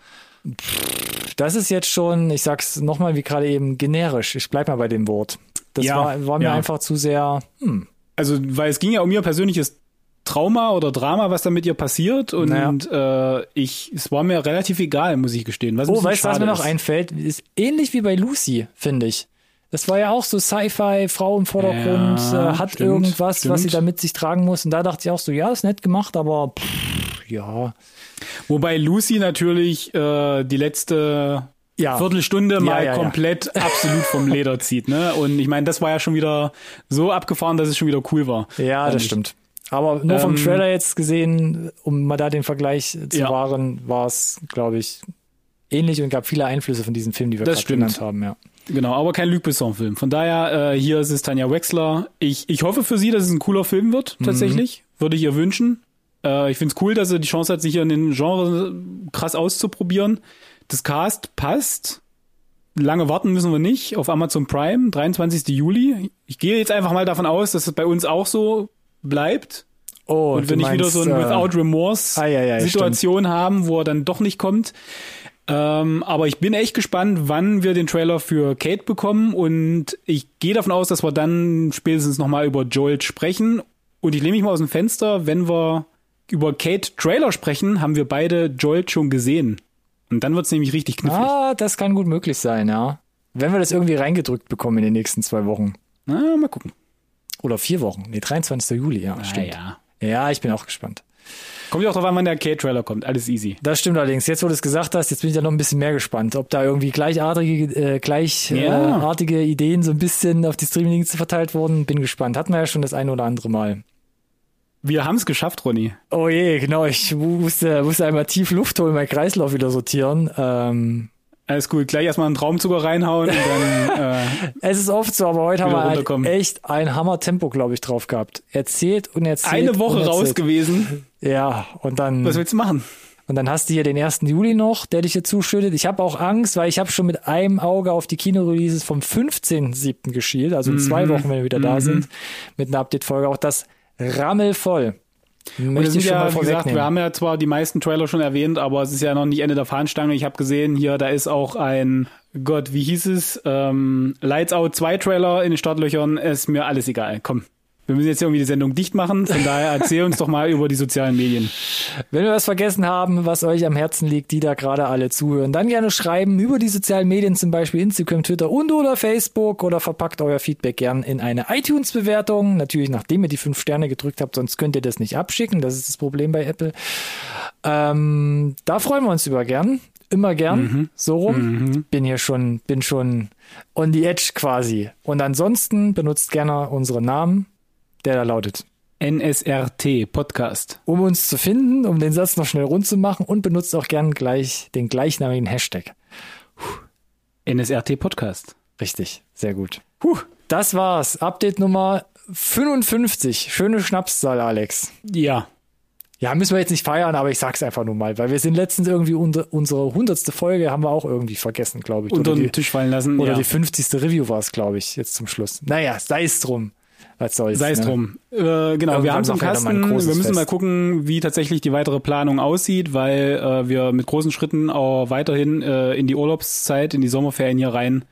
das ist jetzt schon, ich sag's nochmal wie gerade eben, generisch. Ich bleib mal bei dem Wort. Das ja, war, war mir ja. einfach zu sehr. Hm. Also, weil es ging ja um ihr persönliches Trauma oder Drama, was da mit ihr passiert. Und naja. äh, ich, es war mir relativ egal, muss ich gestehen. Was oh, weißt du, was mir noch einfällt? Ist ähnlich wie bei Lucy, finde ich. Das war ja auch so Sci-Fi, Frau im Vordergrund, ja, äh, hat stimmt, irgendwas, stimmt. was sie da mit sich tragen muss. Und da dachte ich auch so, ja, ist nett gemacht, aber pff, ja. Wobei Lucy natürlich äh, die letzte ja. Viertelstunde mal ja, ja, komplett (laughs) absolut vom Leder zieht. Ne? Und ich meine, das war ja schon wieder so abgefahren, dass es schon wieder cool war. Ja, das stimmt. Aber nur vom ähm, Trailer jetzt gesehen, um mal da den Vergleich zu wahren, war es, glaube ich, ähnlich und gab viele Einflüsse von diesem Film, die wir gerade genannt haben. Ja. Genau, aber kein Luc Besson-Film. Von daher, äh, hier ist es Tanja Wexler. Ich, ich hoffe für sie, dass es ein cooler Film wird, mhm. tatsächlich. Mhm. Würde ich ihr wünschen. Äh, ich finde es cool, dass er die Chance hat, sich hier in den Genre krass auszuprobieren. Das Cast passt. Lange warten müssen wir nicht auf Amazon Prime, 23. Juli. Ich gehe jetzt einfach mal davon aus, dass es bei uns auch so bleibt. Oh, und wenn ich wieder so ein äh, Without Remorse ah, ja, ja, haben, wo er dann doch nicht kommt. Ähm, aber ich bin echt gespannt, wann wir den Trailer für Kate bekommen und ich gehe davon aus, dass wir dann spätestens nochmal über Joel sprechen. Und ich lehne mich mal aus dem Fenster, wenn wir über Kate Trailer sprechen, haben wir beide Joel schon gesehen. Und dann wird's nämlich richtig knifflig. Ah, das kann gut möglich sein, ja. Wenn wir das irgendwie reingedrückt bekommen in den nächsten zwei Wochen. Na, mal gucken. Oder vier Wochen. Nee, 23. Juli, ja, ah, stimmt. Ja. ja, ich bin auch gespannt. Kommt ja auch drauf an, wann der Kate-Trailer kommt. Alles easy. Das stimmt allerdings. Jetzt, wo du es gesagt hast, jetzt bin ich ja noch ein bisschen mehr gespannt, ob da irgendwie gleichartige, äh, gleichartige ja. Ideen so ein bisschen auf die Streaming-Dienste verteilt wurden. Bin gespannt. Hatten wir ja schon das eine oder andere Mal. Wir haben es geschafft, Ronny. Oh je, genau. Ich musste, musste einmal tief Luft holen, meinen Kreislauf wieder sortieren. Ähm, Alles gut, gleich erstmal einen Traumzucker reinhauen und dann. Äh, (laughs) es ist oft so, aber heute haben wir halt echt ein Hammer-Tempo, glaube ich, drauf gehabt. Erzählt und erzählt. eine Woche raus gewesen. Ja, und dann. Was willst du machen? Und dann hast du hier den 1. Juli noch, der dich hier zuschüttet. Ich habe auch Angst, weil ich habe schon mit einem Auge auf die Kinoreleases vom 15.07. geschielt, also in zwei Wochen, wenn wir wieder da sind, mit einer Update-Folge. Auch das rammelvoll. Möchte ich schon ja, mal gesagt, wir haben ja zwar die meisten Trailer schon erwähnt, aber es ist ja noch nicht Ende der Fahnenstange. Ich habe gesehen, hier, da ist auch ein, Gott, wie hieß es? Ähm, Lights Out 2 Trailer in den Startlöchern. Ist mir alles egal. Komm. Wir müssen jetzt irgendwie die Sendung dicht machen. Von daher erzähl uns doch mal über die sozialen Medien. Wenn wir was vergessen haben, was euch am Herzen liegt, die da gerade alle zuhören, dann gerne schreiben über die sozialen Medien, zum Beispiel Instagram, Twitter und oder Facebook oder verpackt euer Feedback gern in eine iTunes-Bewertung. Natürlich, nachdem ihr die fünf Sterne gedrückt habt, sonst könnt ihr das nicht abschicken. Das ist das Problem bei Apple. Ähm, da freuen wir uns über gern. Immer gern. So rum. Bin hier schon, bin schon on the edge quasi. Und ansonsten benutzt gerne unseren Namen, der da lautet NSRT Podcast. um uns zu finden, um den Satz noch schnell rund zu machen und benutzt auch gern gleich den gleichnamigen Hashtag. NSRT Podcast. Richtig, sehr gut. Puh, das war's. Update Nummer 55. Schöne Schnapszahl, Alex. Ja. Ja, müssen wir jetzt nicht feiern, aber ich sag's einfach nur mal, weil wir sind letztens irgendwie unter, unsere hundertste Folge haben wir auch irgendwie vergessen, glaube ich. Unter den Tisch fallen lassen. oder ja. die 50. Review war es, glaube ich, jetzt zum Schluss. Naja, sei es drum. Was soll's. Sei es ne? drum. Äh, genau, Irgendwann wir haben es im Kasten. Wir müssen Fest. mal gucken, wie tatsächlich die weitere Planung aussieht, weil äh, wir mit großen Schritten auch weiterhin äh, in die Urlaubszeit, in die Sommerferien hier rein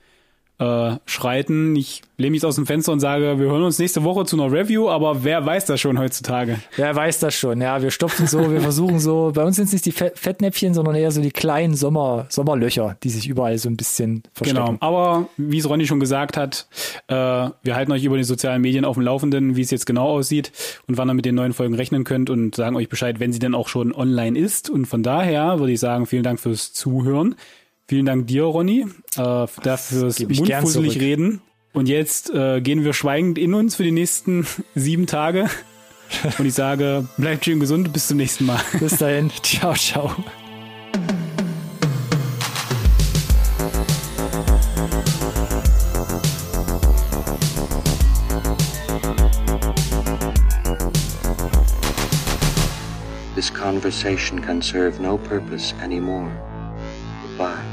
äh, schreiten. Ich lehne mich aus dem Fenster und sage, wir hören uns nächste Woche zu einer Review, aber wer weiß das schon heutzutage? Wer weiß das schon, ja. Wir stopfen so, wir versuchen so, bei uns sind es nicht die Fett- Fettnäpfchen, sondern eher so die kleinen Sommer, Sommerlöcher, die sich überall so ein bisschen verstecken. Genau. Aber wie es Ronny schon gesagt hat, äh, wir halten euch über die sozialen Medien auf dem Laufenden, wie es jetzt genau aussieht und wann ihr mit den neuen Folgen rechnen könnt und sagen euch Bescheid, wenn sie denn auch schon online ist. Und von daher würde ich sagen, vielen Dank fürs Zuhören. Vielen Dank dir, Ronny, äh, dafür mundfusselig reden. Und jetzt äh, gehen wir schweigend in uns für die nächsten (laughs) sieben Tage. Und ich sage, bleibt schön gesund, bis zum nächsten Mal. (laughs) Bis dahin, ciao, ciao. This conversation can serve no purpose anymore. Goodbye.